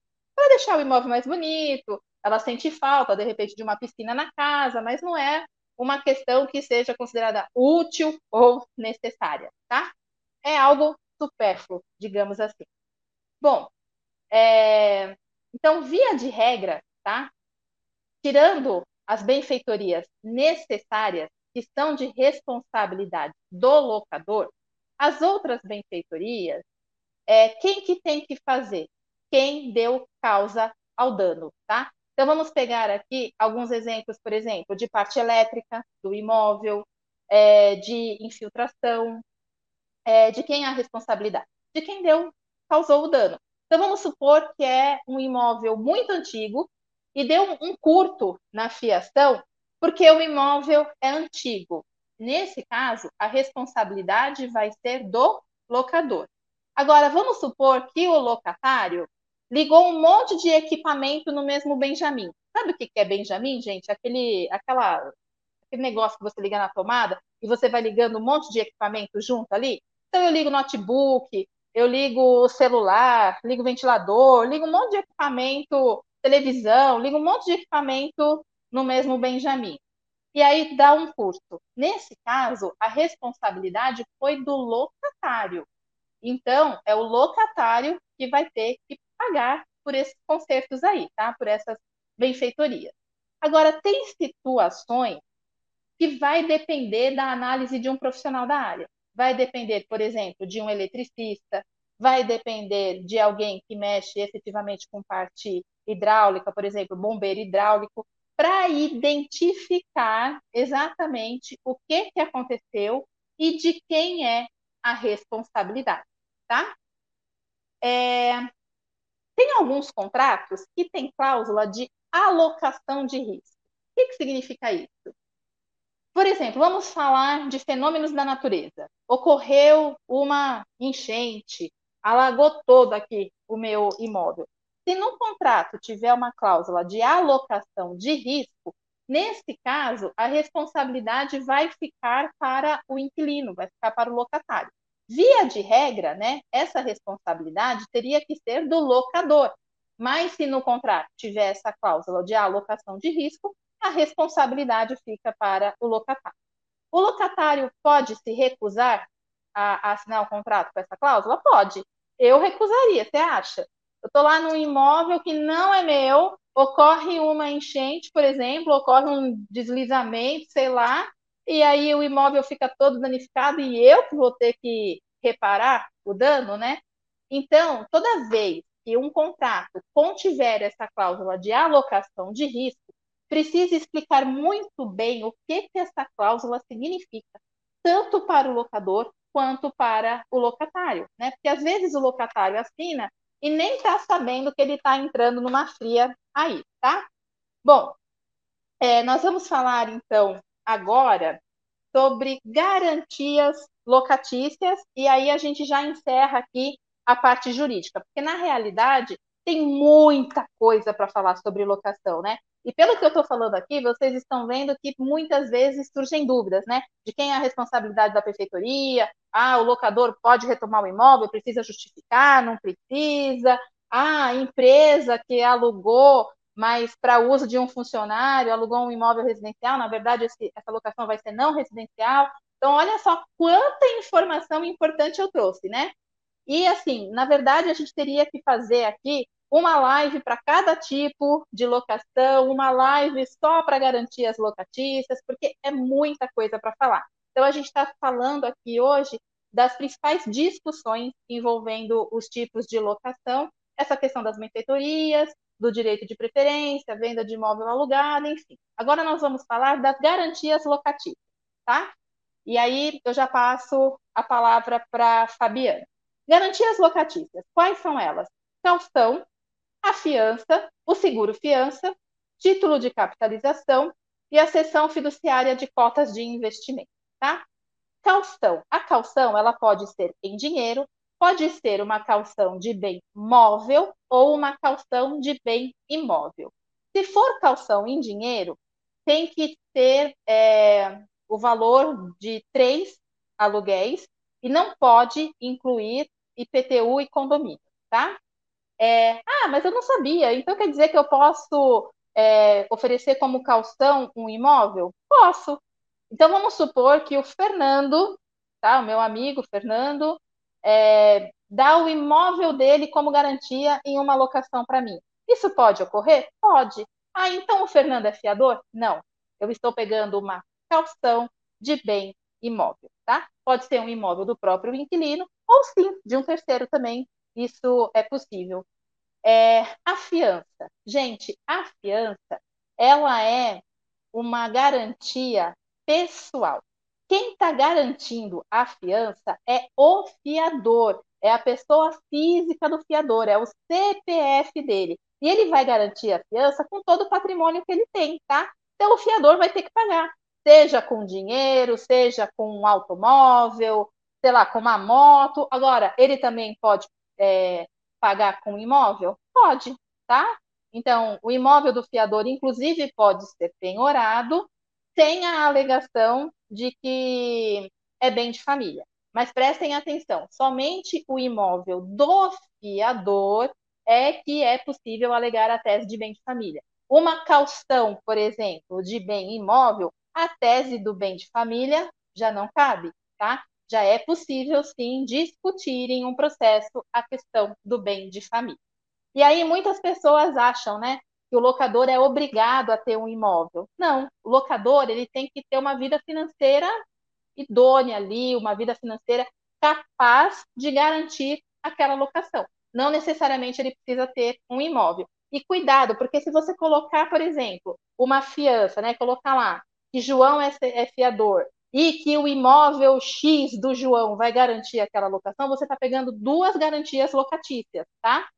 para deixar o imóvel mais bonito, ela sente falta, de repente, de uma piscina na casa, mas não é uma questão que seja considerada útil ou necessária, tá? É algo supérfluo, digamos assim. Bom, é... então, via de regra, tá? Tirando as benfeitorias necessárias, que são de responsabilidade do locador, as outras benfeitorias, é, quem que tem que fazer? Quem deu causa ao dano, tá? Então, vamos pegar aqui alguns exemplos, por exemplo, de parte elétrica do imóvel, é, de infiltração, é, de quem é a responsabilidade? De quem deu, causou o dano. Então, vamos supor que é um imóvel muito antigo e deu um, um curto na fiação, porque o imóvel é antigo. Nesse caso, a responsabilidade vai ser do locador. Agora, vamos supor que o locatário ligou um monte de equipamento no mesmo Benjamin. Sabe o que é Benjamin, gente? Aquele, aquela, aquele negócio que você liga na tomada e você vai ligando um monte de equipamento junto ali. Então eu ligo notebook, eu ligo celular, ligo ventilador, ligo um monte de equipamento, televisão, ligo um monte de equipamento no mesmo Benjamin. E aí dá um custo. Nesse caso, a responsabilidade foi do locatário. Então, é o locatário que vai ter que pagar por esses consertos aí, tá? Por essas benfeitorias. Agora, tem situações que vai depender da análise de um profissional da área. Vai depender, por exemplo, de um eletricista, vai depender de alguém que mexe efetivamente com parte hidráulica, por exemplo, bombeiro hidráulico, para identificar exatamente o que, que aconteceu e de quem é a responsabilidade, tá? É, tem alguns contratos que têm cláusula de alocação de risco. O que, que significa isso? Por exemplo, vamos falar de fenômenos da natureza. Ocorreu uma enchente, alagou todo aqui o meu imóvel. Se no contrato tiver uma cláusula de alocação de risco, nesse caso, a responsabilidade vai ficar para o inquilino, vai ficar para o locatário. Via de regra, né, essa responsabilidade teria que ser do locador. Mas se no contrato tiver essa cláusula de alocação de risco, a responsabilidade fica para o locatário. O locatário pode se recusar a, a assinar o contrato com essa cláusula? Pode. Eu recusaria, você acha? Eu estou lá num imóvel que não é meu, ocorre uma enchente, por exemplo, ocorre um deslizamento, sei lá, e aí o imóvel fica todo danificado e eu que vou ter que reparar o dano, né? Então, toda vez que um contrato contiver essa cláusula de alocação de risco, precisa explicar muito bem o que, que essa cláusula significa, tanto para o locador quanto para o locatário, né? Porque às vezes o locatário assina e nem está sabendo que ele está entrando numa fria aí, tá? Bom, é, nós vamos falar então agora sobre garantias locatícias e aí a gente já encerra aqui a parte jurídica, porque na realidade tem muita coisa para falar sobre locação, né? E pelo que eu estou falando aqui, vocês estão vendo que muitas vezes surgem dúvidas, né? De quem é a responsabilidade da prefeitura, ah, o locador pode retomar o imóvel, precisa justificar, não precisa, ah, a empresa que alugou mas para uso de um funcionário, alugou um imóvel residencial, na verdade, esse, essa locação vai ser não residencial. Então, olha só quanta informação importante eu trouxe, né? E, assim, na verdade, a gente teria que fazer aqui uma live para cada tipo de locação, uma live só para garantias locatícias, porque é muita coisa para falar. Então, a gente está falando aqui hoje das principais discussões envolvendo os tipos de locação, essa questão das benfeitorias, do direito de preferência, venda de imóvel alugado, enfim. Agora nós vamos falar das garantias locativas, tá? E aí eu já passo a palavra para Fabiana. Garantias locatícias, quais são elas? Calção, a fiança, o seguro fiança, título de capitalização e a cessão fiduciária de cotas de investimento, tá? Calção. A calção, ela pode ser em dinheiro, pode ser uma calção de bem móvel ou uma calção de bem imóvel. Se for calção em dinheiro, tem que ter é, o valor de três aluguéis e não pode incluir IPTU e condomínio, tá? É, ah, mas eu não sabia. Então quer dizer que eu posso é, oferecer como calção um imóvel? Posso. Então vamos supor que o Fernando, tá? O meu amigo Fernando, é, dá o imóvel dele como garantia em uma locação para mim. Isso pode ocorrer? Pode. Ah, então o Fernando é fiador? Não. Eu estou pegando uma calção de bem imóvel, tá? Pode ser um imóvel do próprio inquilino ou sim de um terceiro também. Isso é possível. É, a fiança. Gente, a fiança, ela é uma garantia pessoal. Quem está garantindo a fiança é o fiador, é a pessoa física do fiador, é o CPF dele. E ele vai garantir a fiança com todo o patrimônio que ele tem, tá? Então o fiador vai ter que pagar, seja com dinheiro, seja com um automóvel, sei lá, com uma moto. Agora, ele também pode é, pagar com imóvel? Pode, tá? Então, o imóvel do fiador, inclusive, pode ser penhorado sem a alegação de que é bem de família. Mas prestem atenção, somente o imóvel do fiador é que é possível alegar a tese de bem de família. Uma caução, por exemplo, de bem imóvel, a tese do bem de família já não cabe, tá? Já é possível, sim, discutir em um processo a questão do bem de família. E aí muitas pessoas acham, né, que o locador é obrigado a ter um imóvel. Não, o locador ele tem que ter uma vida financeira idônea ali, uma vida financeira capaz de garantir aquela locação. Não necessariamente ele precisa ter um imóvel. E cuidado, porque se você colocar, por exemplo, uma fiança, né, colocar lá que João é, é fiador e que o imóvel X do João vai garantir aquela locação, você está pegando duas garantias locatícias, tá?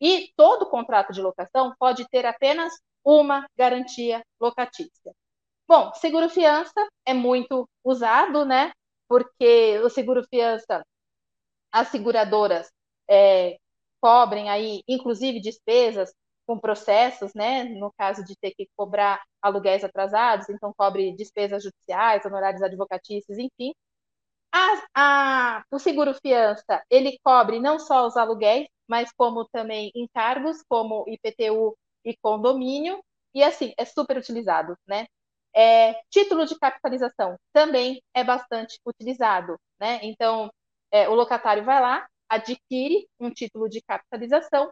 E todo contrato de locação pode ter apenas uma garantia locatícia. Bom, seguro fiança é muito usado, né? Porque o seguro fiança, as seguradoras é, cobrem aí, inclusive, despesas com processos, né? No caso de ter que cobrar aluguéis atrasados, então cobre despesas judiciais, honorários advocatícios, enfim. A, a, o seguro fiança, ele cobre não só os aluguéis, mas como também encargos, como IPTU e condomínio, e assim, é super utilizado, né? É, título de capitalização também é bastante utilizado, né? Então, é, o locatário vai lá, adquire um título de capitalização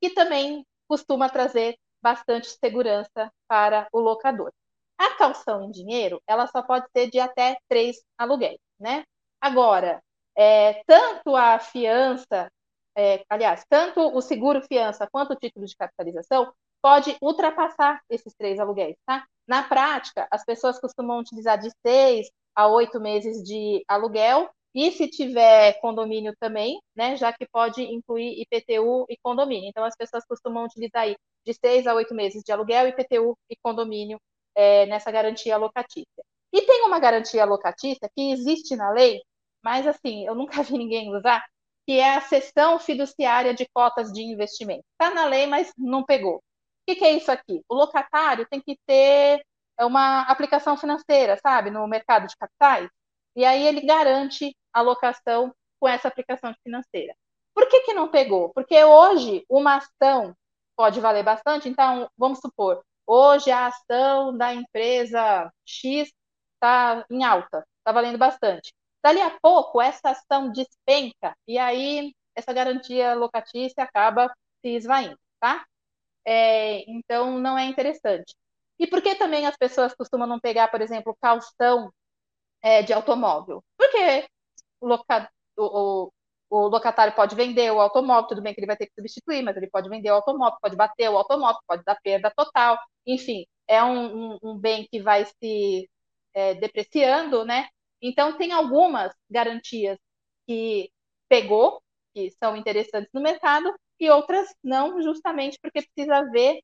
que também costuma trazer bastante segurança para o locador. A calção em dinheiro, ela só pode ser de até três aluguéis, né? Agora, é, tanto a fiança, é, aliás, tanto o seguro fiança quanto o título de capitalização pode ultrapassar esses três aluguéis, tá? Na prática, as pessoas costumam utilizar de seis a oito meses de aluguel, e se tiver condomínio também, né, já que pode incluir IPTU e condomínio. Então, as pessoas costumam utilizar aí de seis a oito meses de aluguel, IPTU e condomínio é, nessa garantia locatícia. E tem uma garantia locatícia que existe na lei, mas assim, eu nunca vi ninguém usar, que é a cessão fiduciária de cotas de investimento. Está na lei, mas não pegou que, que é isso aqui? O locatário tem que ter uma aplicação financeira, sabe, no mercado de capitais, e aí ele garante a locação com essa aplicação financeira. Por que, que não pegou? Porque hoje uma ação pode valer bastante, então vamos supor, hoje a ação da empresa X está em alta, está valendo bastante. Dali a pouco essa ação despenca e aí essa garantia locatícia acaba se esvaindo, tá? é, então não é interessante. E por que também as pessoas costumam não pegar, por exemplo, calção é, de automóvel? Porque o, loca, o, o, o, locatário pode vender o automóvel, tudo bem que ele vai ter que substituir, mas ele pode vender o automóvel, pode bater o automóvel, pode dar perda total, enfim, é um, um, um bem que vai se é, depreciando, né? Então tem algumas garantias que pegou, que são interessantes no mercado, e outras não, justamente porque precisa ver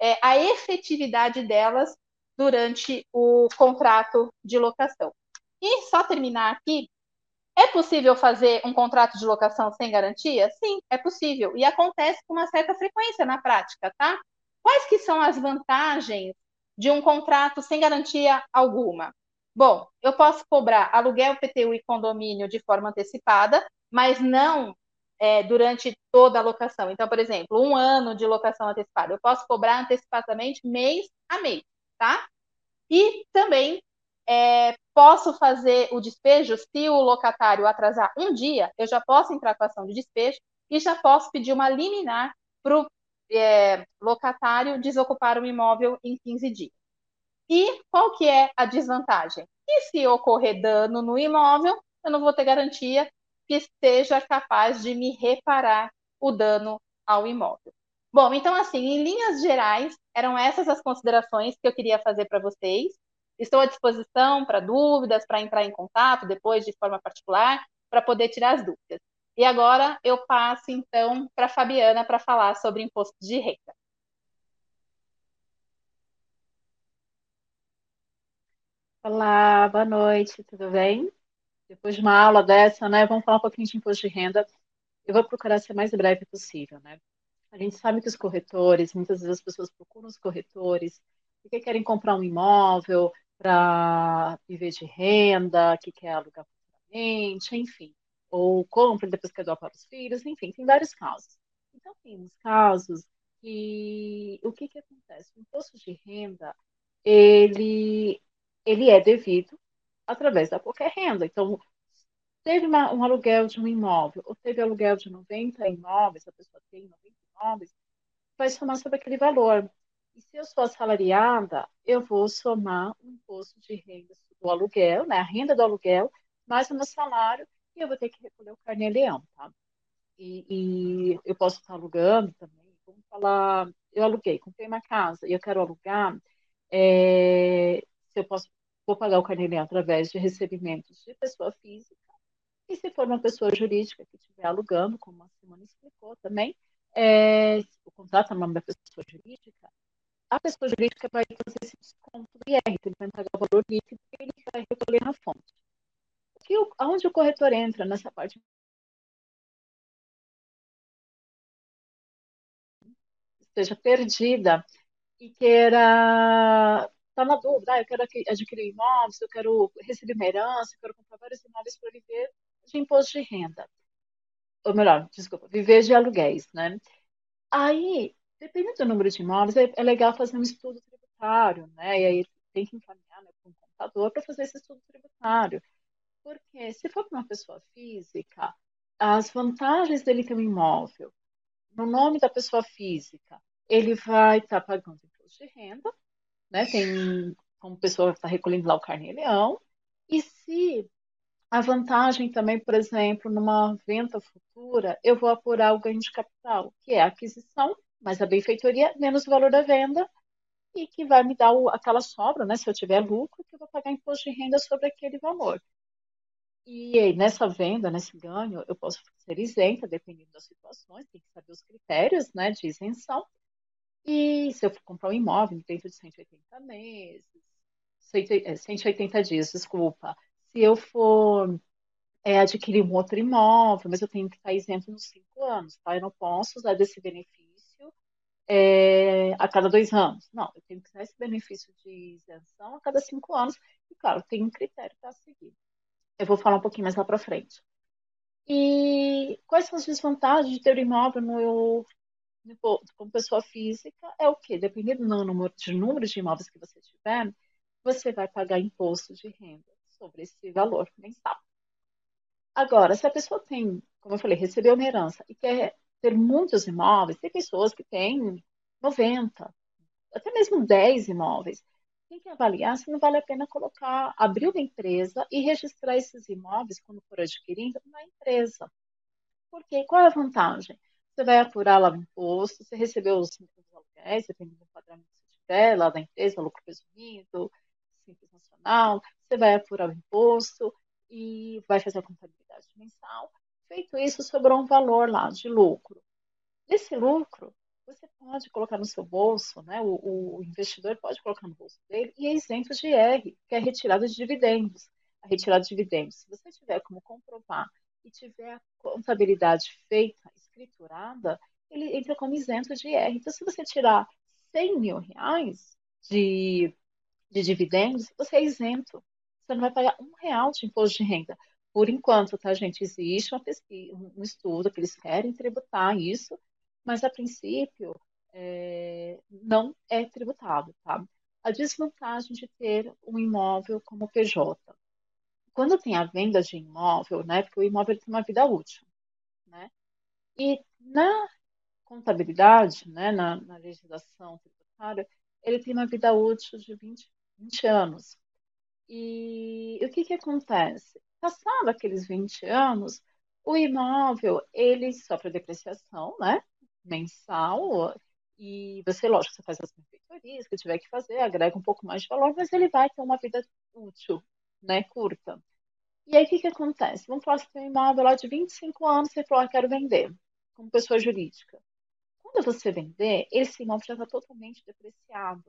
é, a efetividade delas durante o contrato de locação. E só terminar aqui, é possível fazer um contrato de locação sem garantia? Sim, é possível. E acontece com uma certa frequência na prática, tá? Quais que são as vantagens de um contrato sem garantia alguma? Bom, eu posso cobrar aluguel, PTU e condomínio de forma antecipada, mas não é, durante toda a locação. Então, por exemplo, um ano de locação antecipada, eu posso cobrar antecipadamente mês a mês, tá? E também é, posso fazer o despejo se o locatário atrasar um dia, eu já posso entrar com a ação de despejo e já posso pedir uma liminar para o é, locatário desocupar o imóvel em 15 dias. E qual que é a desvantagem? E se ocorrer dano no imóvel, eu não vou ter garantia que seja capaz de me reparar o dano ao imóvel. Bom, então, assim, em linhas gerais, eram essas as considerações que eu queria fazer para vocês. Estou à disposição para dúvidas, para entrar em contato depois de forma particular, para poder tirar as dúvidas. E agora eu passo, então, para a Fabiana para falar sobre imposto de renda. Olá, boa noite, tudo bem? depois de uma aula dessa, né, vamos falar um pouquinho de imposto de renda. Eu vou procurar ser mais breve possível, né? A gente sabe que os corretores, muitas vezes as pessoas procuram os corretores porque querem comprar um imóvel, para viver de renda, que quer alugar futuramente, enfim, ou compra e depois quer doar para os filhos, enfim, tem vários casos. Então, tem uns casos que o que, que acontece? O imposto de renda ele, ele é devido através da qualquer renda. Então, teve uma, um aluguel de um imóvel, ou teve aluguel de 90 imóveis, a pessoa tem 90 imóveis, vai somar sobre aquele valor. E se eu sou assalariada, eu vou somar o imposto de renda do aluguel, né, a renda do aluguel, mais o meu salário, e eu vou ter que recolher o carnê-leão, tá? E, e, eu posso estar alugando também. Vamos falar, eu aluguei, comprei uma casa e eu quero alugar, é, se eu posso, vou pagar o carnê-leão através de recebimentos de pessoa física, e se for uma pessoa jurídica que estiver alugando, como a Simone explicou também, é, o contrato é nome da pessoa jurídica, a pessoa jurídica vai fazer esse desconto do IR, ele vai pagar o valor líquido e ele vai recolher na fonte. Que, onde o corretor entra nessa parte esteja perdida e queira está na dúvida, ah, eu quero adquirir imóveis, eu quero receber uma herança, eu quero comprar vários imóveis para viver de imposto de renda. Ou melhor, desculpa, viver de aluguéis, né? Aí, dependendo do número de imóveis, é, é legal fazer um estudo tributário, né? E aí tem que encaminhar né, para um contador para fazer esse estudo tributário. Porque se for para uma pessoa física, as vantagens dele ter um imóvel no nome da pessoa física, ele vai estar tá pagando imposto de renda, né? Tem como pessoa está recolhendo lá o carnê-leão. E se a vantagem também, por exemplo, numa venda futura, eu vou apurar o ganho de capital, que é a aquisição, mais a benfeitoria, menos o valor da venda, e que vai me dar o, aquela sobra, né? Se eu tiver lucro, que eu vou pagar imposto de renda sobre aquele valor. E aí, nessa venda, nesse ganho, eu posso ser isenta, dependendo das situações, tem que saber os critérios né, de isenção. E se eu for comprar um imóvel dentro de 180 meses, 180 é, dias, desculpa, se eu for é, adquirir um outro imóvel, mas eu tenho que estar isento nos cinco anos, tá? Eu não posso usar desse benefício é, a cada dois anos. Não, eu tenho que usar esse benefício de isenção a cada cinco anos. E, claro, tem um critério para seguir. Eu vou falar um pouquinho mais lá para frente. E quais são as desvantagens de ter um imóvel no, no, como pessoa física? É o quê? Dependendo do número de, de imóveis que você tiver, você vai pagar imposto de renda sobre esse valor mensal. Agora, se a pessoa tem, como eu falei, recebeu uma herança e quer ter muitos imóveis, tem pessoas que têm 90, até mesmo 10 imóveis. Tem que avaliar se não vale a pena colocar, abrir uma empresa e registrar esses imóveis, quando for adquirindo, na empresa. Porque qual é a vantagem? Você vai apurar lá o imposto, você recebeu os aluguéis, dependendo do padrão que você tiver, lá da empresa, lucro presumido, Simples Nacional, você vai apurar o imposto e vai fazer a contabilidade mensal. Feito isso, sobrou um valor lá de lucro. Esse lucro, você pode colocar no seu bolso, né? O, o, investidor pode colocar no bolso dele e é isento de IR, que é retirada de dividendos. A retirada de dividendos, se você tiver como comprovar e tiver a contabilidade feita, escriturada, ele entra como isento de IR. Então, se você tirar 100 mil reais de de dividendos, você é isento. Você não vai pagar um real de imposto de renda. Por enquanto, tá, gente? Existe uma pesquisa, um estudo que eles querem tributar isso, mas a princípio é, não é tributado, tá? A desvantagem de ter um imóvel como PJ. Quando tem a venda de imóvel, né? Porque o imóvel tem uma vida útil, né? E na contabilidade, né, na, na legislação tributária, ele tem uma vida útil de 20 20 anos. E o que, que acontece? Passado aqueles 20 anos, o imóvel ele sofre depreciação, né? Mensal, e você, lógico, você faz as benfeitorias que tiver que fazer, agrega um pouco mais de valor, mas ele vai ter uma vida útil, né? Curta. E aí o que, que acontece? Vamos falar que tem um imóvel lá de 25 anos, você falou, ah, quero vender, como pessoa jurídica. Quando você vender, esse imóvel já está totalmente depreciado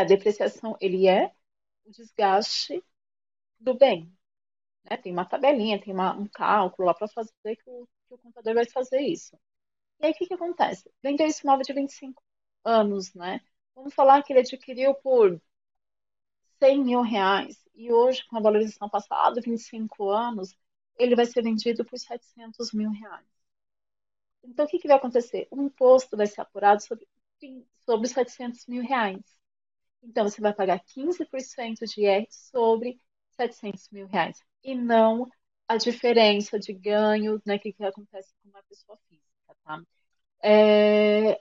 a depreciação ele é o desgaste do bem. Né? Tem uma tabelinha, tem uma, um cálculo lá para fazer que o, que o contador vai fazer isso. E aí o que, que acontece? Vendeu esse imóvel de 25 anos, né? Vamos falar que ele adquiriu por 100 mil reais e hoje, com a valorização passada, 25 anos, ele vai ser vendido por 700 mil reais. Então, o que, que vai acontecer? O imposto vai ser apurado sobre, sobre 700 mil reais. Então, você vai pagar 15% de IR sobre 700 mil reais. E não a diferença de ganho né, que, que acontece com uma pessoa física. Tá? É,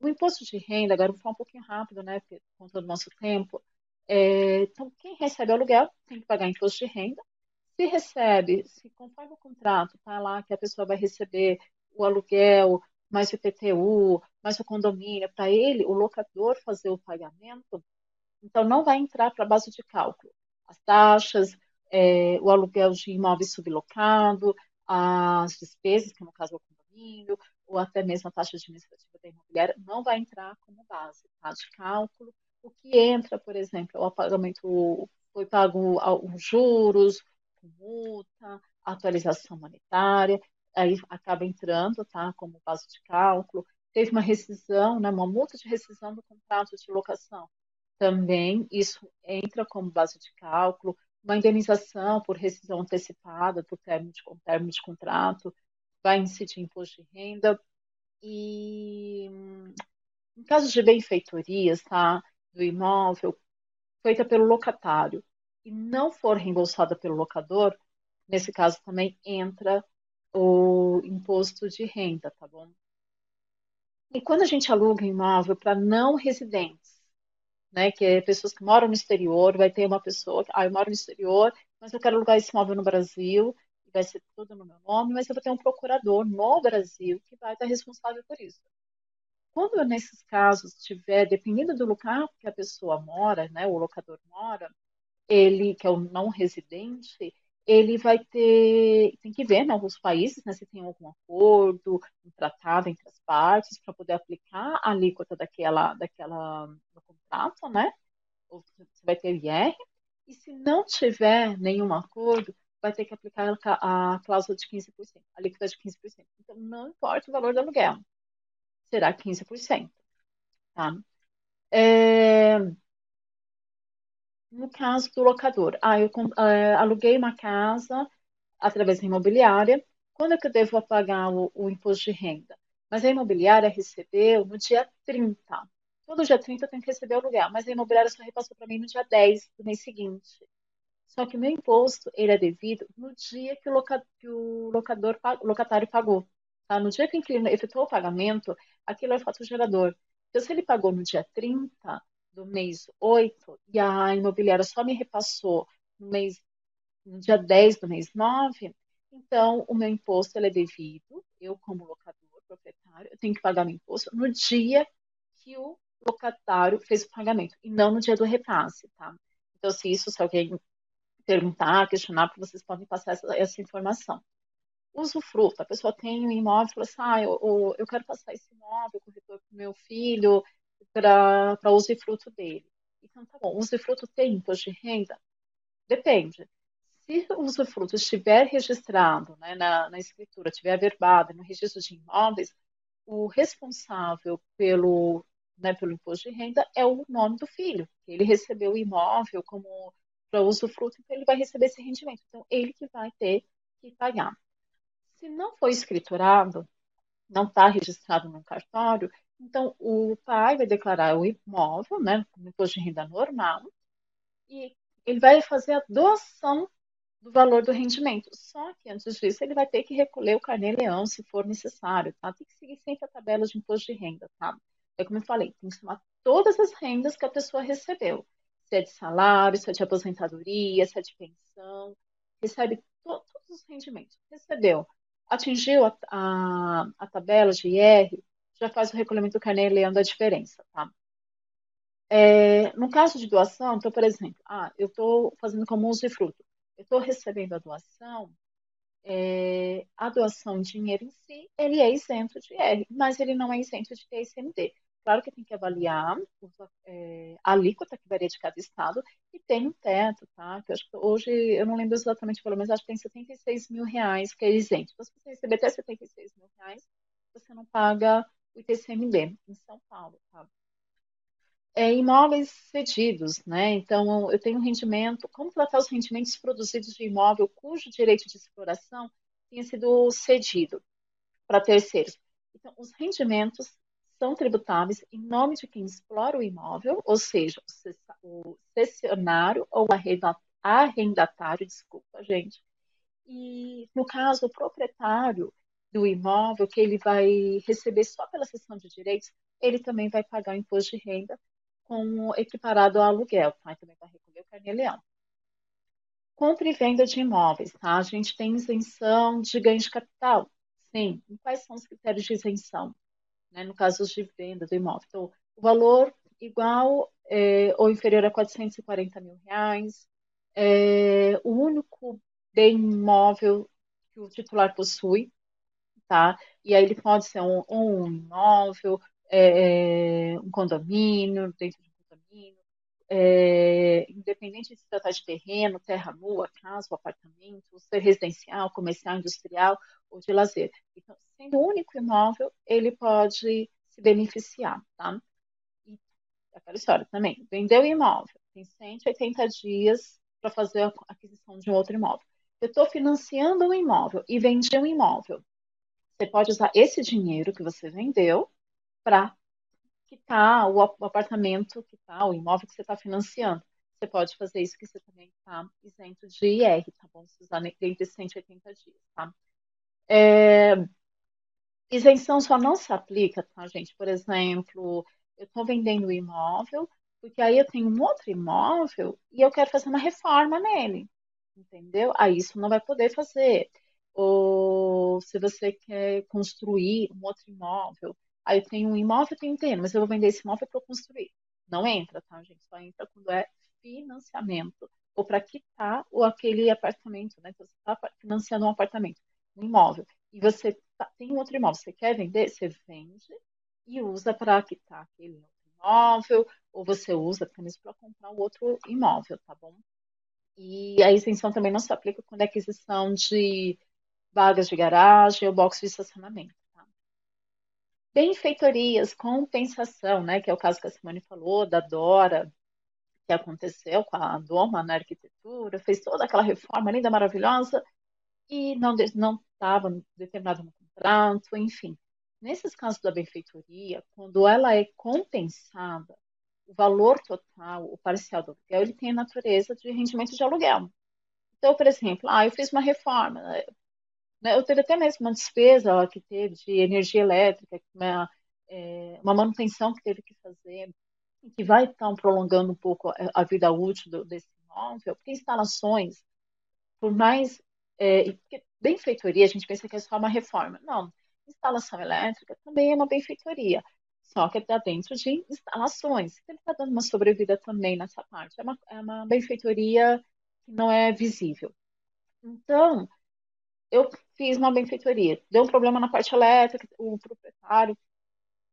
o imposto de renda, agora vou falar um pouquinho rápido, né, por conta do nosso tempo. É, então, quem recebe aluguel tem que pagar imposto de renda. Se recebe, se conforme o contrato, tá lá que a pessoa vai receber o aluguel, mais o IPTU, mais o condomínio, para ele, o locador, fazer o pagamento, então não vai entrar para a base de cálculo. As taxas, é, o aluguel de imóvel sublocado, as despesas, que no caso é o condomínio, ou até mesmo a taxa administrativa da imobiliária, não vai entrar como base tá, de cálculo. O que entra, por exemplo, é o pagamento, foi pago os juros, multa, atualização monetária, aí acaba entrando, tá, como base de cálculo. Teve uma rescisão, né, uma multa de rescisão do contrato de locação. Também isso entra como base de cálculo. Uma indenização por rescisão antecipada por término de, de contrato vai incidir imposto de renda. E em caso de benfeitorias, tá, do imóvel feita pelo locatário e não for reembolsada pelo locador, nesse caso também entra o imposto de renda, tá bom? E quando a gente aluga imóvel para não residentes, né, que é pessoas que moram no exterior, vai ter uma pessoa que, ah, eu moro no exterior, mas eu quero alugar esse imóvel no Brasil, vai ser tudo no meu nome, mas eu vou ter um procurador no Brasil que vai estar responsável por isso. Quando nesses casos tiver, dependendo do lugar que a pessoa mora, né, o locador mora, ele que é o não residente, ele vai ter, tem que ver né, alguns países, né, se tem algum acordo, um tratado entre as partes para poder aplicar a alíquota daquela, daquela do contrato, né? Ou você vai ter IR. E se não tiver nenhum acordo, vai ter que aplicar a, a cláusula de 15%, a alíquota de 15%. Então, não importa o valor do aluguel, será 15%. Tá? É, no caso do locador, ah, eu é, aluguei uma casa através da imobiliária, quando é que eu devo pagar o, o, imposto de renda? Mas a imobiliária recebeu no dia 30. Todo dia 30 eu tenho que receber o aluguel, mas a imobiliária só repassou para mim no dia 10 do mês seguinte. Só que o meu imposto ele é devido no dia que o, loca, que o locador, o locatário pagou. Tá? No dia que o inquilino efetuou o pagamento, aquilo é fato gerador. Então, se ele pagou no dia 30, do mês 8 e a imobiliária só me repassou no mês no dia 10 do mês 9, então o meu imposto é devido, eu como locador, proprietário, eu tenho que pagar meu imposto no dia que o locatário fez o pagamento e não no dia do repasse, tá? Então se isso, se alguém perguntar, questionar, vocês podem passar essa, essa informação. Usufruto, a pessoa tem um imóvel e fala assim, ah, eu, eu quero passar esse imóvel, corretor para o meu filho, para usufruto dele. Então, tá bom, usufruto tem imposto de renda? Depende. Se o usufruto estiver registrado né, na, na escritura, estiver averbado no registro de imóveis, o responsável pelo, né, pelo imposto de renda é o nome do filho. Ele recebeu o imóvel como para usufruto, então ele vai receber esse rendimento. Então, ele que vai ter que pagar. Se não for escriturado, não está registrado no cartório, então, o pai vai declarar o imóvel, né, como imposto de renda normal, e ele vai fazer a doação do valor do rendimento. Só que antes disso, ele vai ter que recolher o carnê-leão, se for necessário, tá? Tem que seguir sempre a tabela de imposto de renda, tá? É como eu falei, tem que somar todas as rendas que a pessoa recebeu. Se é de salário, se é de aposentadoria, se é de pensão, recebe to todos os rendimentos. Recebeu, atingiu a, a, a tabela de IR, já faz o recolhimento do carnê lendo a diferença, tá? É, no caso de doação, então, por exemplo, ah, eu estou fazendo como fruto. Eu estou recebendo a doação, é, a doação, dinheiro em si, ele é isento de R, mas ele não é isento de TSMD. Claro que tem que avaliar é, a alíquota que varia de cada estado e tem um teto, tá? Que eu acho que hoje, eu não lembro exatamente pelo menos, acho que tem 76 mil reais que é isento. Então, se você receber até 76 mil reais, você não paga o ITCMD em São Paulo, tá? é, imóveis cedidos, né? Então, eu tenho rendimento, como tratar os rendimentos produzidos de imóvel cujo direito de exploração tenha sido cedido para terceiros. Então, os rendimentos são tributáveis em nome de quem explora o imóvel, ou seja, o cessionário ou arrendatário, desculpa, gente. E, no caso, o proprietário do imóvel, que ele vai receber só pela cessão de direitos, ele também vai pagar o imposto de renda com equiparado ao aluguel, tá? Também vai recolher o carnê-leão. Compra e venda de imóveis, tá? A gente tem isenção de ganho de capital. Sim. E quais são os critérios de isenção? Né? No caso de venda do imóvel. Então, o valor igual é, ou inferior a 440 mil reais, é, o único bem imóvel que o titular possui, tá? E aí ele pode ser um, um imóvel, é, é, um condomínio, dentro é, independente de se tratar de terreno, terra nua, casa, apartamento, ser residencial, comercial, industrial ou de lazer. Então, sendo o único imóvel, ele pode se beneficiar, tá? E aquela história também, vendeu o imóvel, tem 180 dias para fazer a aquisição de um outro imóvel. Eu estou financiando um imóvel e vendi um imóvel. Você pode usar esse dinheiro que você vendeu para quitar o apartamento que tá, o imóvel que você está financiando. Você pode fazer isso que você também está isento de IR, tá bom? Usar dentro de 180 dias, tá? É, isenção só não se aplica, tá, gente? Por exemplo, eu estou vendendo o imóvel, porque aí eu tenho um outro imóvel e eu quero fazer uma reforma nele, entendeu? Aí isso não vai poder fazer. Ou se você quer construir um outro imóvel, Aí eu tenho um imóvel, eu tenho um terreno, mas eu vou vender esse imóvel para construir. Não entra, tá, gente? Só entra quando é financiamento ou para quitar ou aquele apartamento, né? Então, você está financiando um apartamento, um imóvel, e você tá, tem um outro imóvel, você quer vender, você vende e usa para quitar aquele imóvel, ou você usa apenas para comprar outro imóvel, tá bom? E a isenção também não se aplica quando é aquisição de vagas de garagem ou box de estacionamento benfeitorias, compensação, né, que é o caso que a Simone falou, da Dora, que aconteceu com a Doma na arquitetura, fez toda aquela reforma linda, maravilhosa, e não não estava determinado no contrato, enfim. Nesses casos da benfeitoria, quando ela é compensada, o valor total, o parcial do aluguel, ele tem a natureza de rendimento de aluguel. Então, por exemplo, ah, eu fiz uma reforma, né? Eu teve até mesmo uma despesa que teve de energia elétrica, uma, é, uma manutenção que teve que fazer, que vai estar prolongando um pouco a, vida útil do, desse imóvel, porque instalações, por mais. É, benfeitoria, a gente pensa que é só uma reforma. Não, instalação elétrica também é uma benfeitoria, só que está dentro de instalações. Ele está dando uma sobrevida também nessa parte. É uma, é uma benfeitoria que não é visível. Então, eu fiz uma benfeitoria, deu um problema na parte elétrica, o proprietário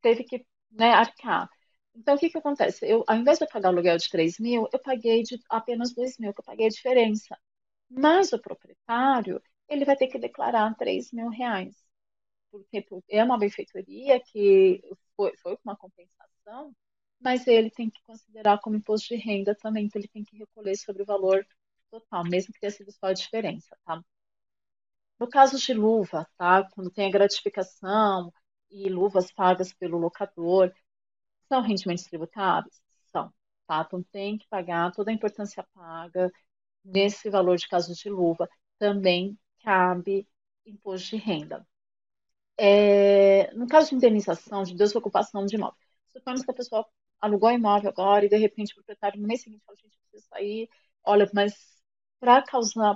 teve que né, arcar. Então, o que, que acontece? Eu, ao invés de eu pagar aluguel de 3 mil, eu paguei de apenas 2 mil, que eu paguei a diferença. Mas o proprietário, ele vai ter que declarar 3 mil reais. Porque é uma benfeitoria que foi, foi uma compensação, mas ele tem que considerar como imposto de renda também, então ele tem que recolher sobre o valor total, mesmo que tenha sido só a diferença, tá? No caso de luva, tá? Quando tem a gratificação e luvas pagas pelo locador, são rendimentos tributáveis? São, tá? Então tem que pagar toda a importância paga nesse valor de caso de luva. Também cabe imposto de renda. É, no caso de indenização, de desocupação de imóvel, suponhamos que a pessoa alugou imóvel agora e de repente o proprietário no mês seguinte fala, gente, precisa sair, olha, mas para causar,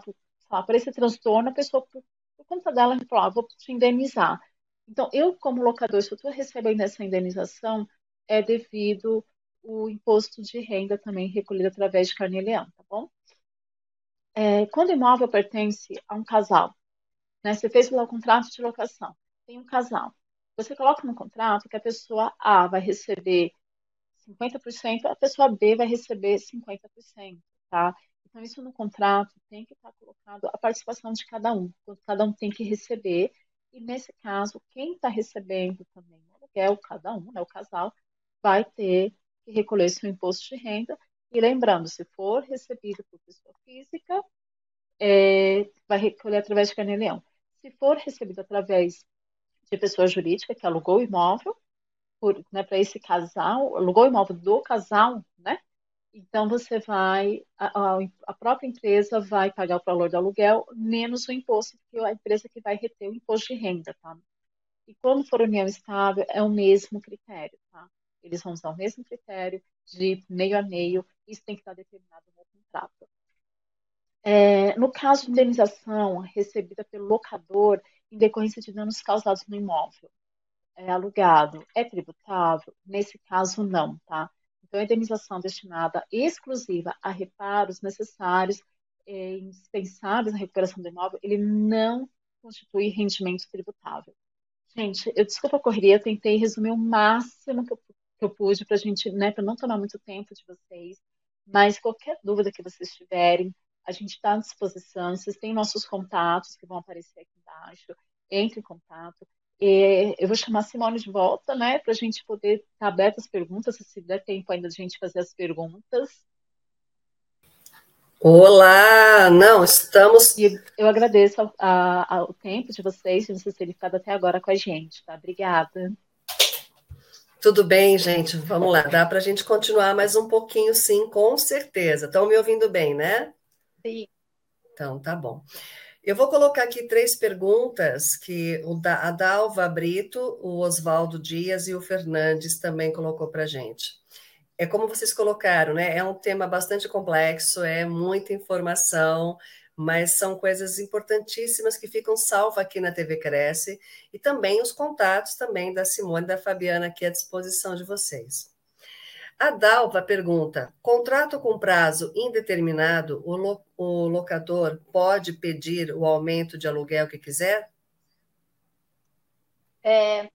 para esse transtorno, a pessoa, por, por conta dela, falou, ah, vou te indenizar. Então, eu, como locador, se eu estou recebendo essa indenização, é devido o imposto de renda também recolhido através de carnê-leão, tá bom? É, quando o imóvel pertence a um casal, né, você fez lá o contrato de locação, tem um casal, você coloca no contrato que a pessoa A vai receber 50%, a pessoa B vai receber 50%, tá? Então, isso no contrato tem que estar colocado a participação de cada um, cada um tem que receber, e nesse caso, quem está recebendo também o aluguel, cada um, né, o casal, vai ter que recolher seu imposto de renda. E lembrando, se for recebido por pessoa física, é, vai recolher através de carnê-leão. Se for recebido através de pessoa jurídica que alugou o imóvel, né, para esse casal, alugou o imóvel do casal, né? Então você vai, a, a, própria empresa vai pagar o valor do aluguel menos o imposto, que é a empresa que vai reter o imposto de renda, tá? E quando for união estável, é o mesmo critério, tá? Eles vão usar o mesmo critério de meio a meio, isso tem que estar determinado no contrato. É, no caso de indenização recebida pelo locador em decorrência de danos causados no imóvel é, alugado, é tributável? Nesse caso, não, tá? Então, a indenização destinada exclusiva a reparos necessários e indispensáveis na recuperação do imóvel, ele não constitui rendimento tributável. Gente, eu desculpa a correria, tentei resumir o máximo que eu, que eu pude para a gente, né, para não tomar muito tempo de vocês, mas qualquer dúvida que vocês tiverem, a gente está à disposição. Vocês têm nossos contatos que vão aparecer aqui embaixo. Entre em contato. E eu vou chamar a Simone de volta, né, para a gente poder estar tá aberto às perguntas, se der tempo ainda de a gente fazer as perguntas. Olá! Não, estamos. E eu agradeço ao, ao tempo de vocês, de vocês terem ficado até agora com a gente, tá? Obrigada. Tudo bem, gente? Vamos lá. Dá para a gente continuar mais um pouquinho, sim, com certeza. Estão me ouvindo bem, né? Sim. Então, tá bom. Eu vou colocar aqui três perguntas que a Dalva Brito, o Oswaldo Dias e o Fernandes também colocou para a gente. É como vocês colocaram, né? É um tema bastante complexo, é muita informação, mas são coisas importantíssimas que ficam salvas aqui na TV Cresce e também os contatos também da Simone e da Fabiana aqui à disposição de vocês. A Dalva pergunta: contrato com prazo indeterminado, o, lo, o locador pode pedir o aumento de aluguel que quiser? É,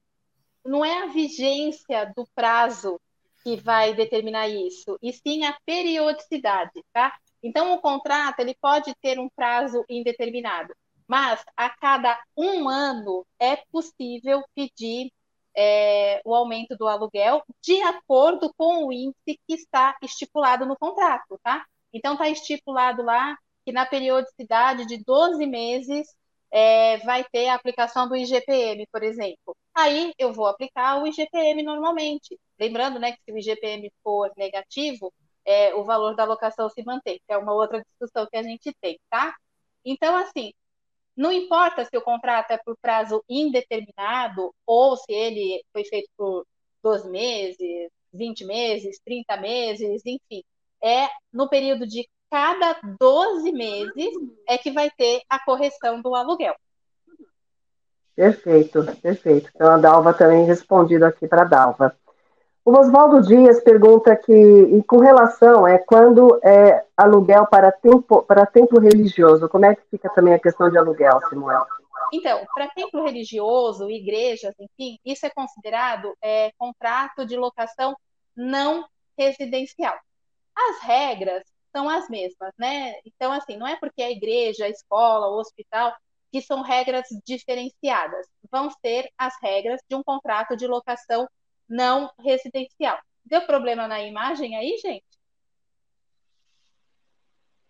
não é a vigência do prazo que vai determinar isso, e sim a periodicidade, tá? Então, o contrato ele pode ter um prazo indeterminado, mas a cada um ano é possível pedir é, o aumento do aluguel de acordo com o índice que está estipulado no contrato, tá? Então, está estipulado lá que na periodicidade de 12 meses é, vai ter a aplicação do IGPM, por exemplo. Aí eu vou aplicar o IGPM normalmente. Lembrando né, que se o IGPM for negativo, é, o valor da locação se mantém, que é uma outra discussão que a gente tem, tá? Então, assim, não importa se o contrato é por prazo indeterminado ou se ele foi feito por 12 meses, 20 meses, 30 meses, enfim. É no período de cada 12 meses é que vai ter a correção do aluguel. Perfeito, perfeito. Então a Dalva também respondido aqui para a Dalva. O Oswaldo Dias pergunta que, com relação é quando é aluguel para tempo para templo religioso, como é que fica também a questão de aluguel, Simone? Então, para templo religioso, igrejas, enfim, isso é considerado é, contrato de locação não residencial. As regras são as mesmas, né? Então, assim, não é porque é igreja, escola, hospital que são regras diferenciadas. Vão ser as regras de um contrato de locação não residencial. Deu problema na imagem aí, gente?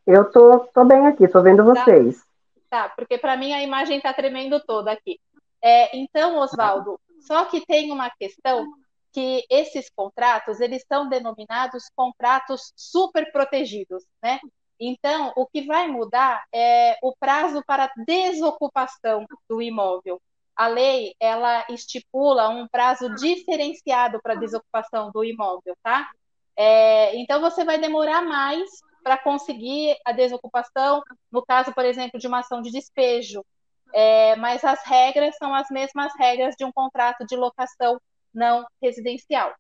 Eu tô, tô bem aqui, tô vendo tá. vocês. Tá, tá porque para mim a imagem tá tremendo toda aqui. É, então, Oswaldo, só que tem uma questão que esses contratos, eles são denominados contratos super protegidos, né? Então, o que vai mudar é o prazo para desocupação do imóvel a lei ela estipula um prazo diferenciado para desocupação do imóvel, tá? É, então você vai demorar mais para conseguir a desocupação, no caso, por exemplo, de uma ação de despejo. É, mas as regras são as mesmas regras de um contrato de locação não residencial.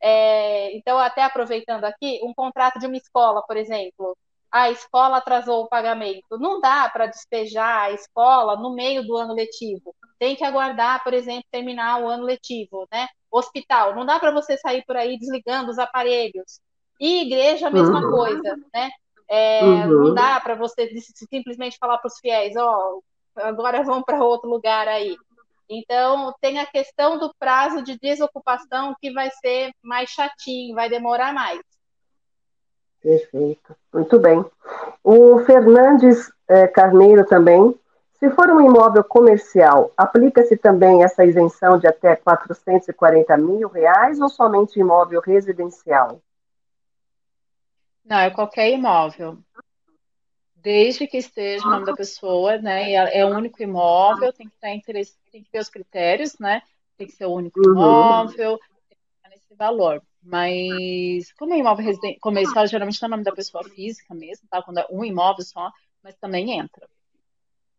É, então, até aproveitando aqui, um contrato de uma escola, por exemplo, a escola atrasou o pagamento. Não dá para despejar a escola no meio do ano letivo. Tem que aguardar, por exemplo, terminar o ano letivo, né? Hospital, não dá para você sair por aí desligando os aparelhos. E igreja, a mesma uhum. coisa, né? É, uhum. Não dá para você simplesmente falar para os fiéis, ó, oh, agora vão para outro lugar aí. Então, tem a questão do prazo de desocupação que vai ser mais chatinho, vai demorar mais. Perfeito, muito bem. O Fernandes é, Carneiro também. Se for um imóvel comercial, aplica-se também essa isenção de até 440 mil reais ou somente imóvel residencial? Não, é qualquer imóvel. Desde que esteja o nome da pessoa, né? É, o único imóvel, tem que tem que ter os critérios, né? Tem que ser o único uhum. imóvel, tem que estar nesse valor. Mas, como é imóvel comercial, geralmente está o nome da pessoa física mesmo, tá? Quando é um imóvel só, mas também entra.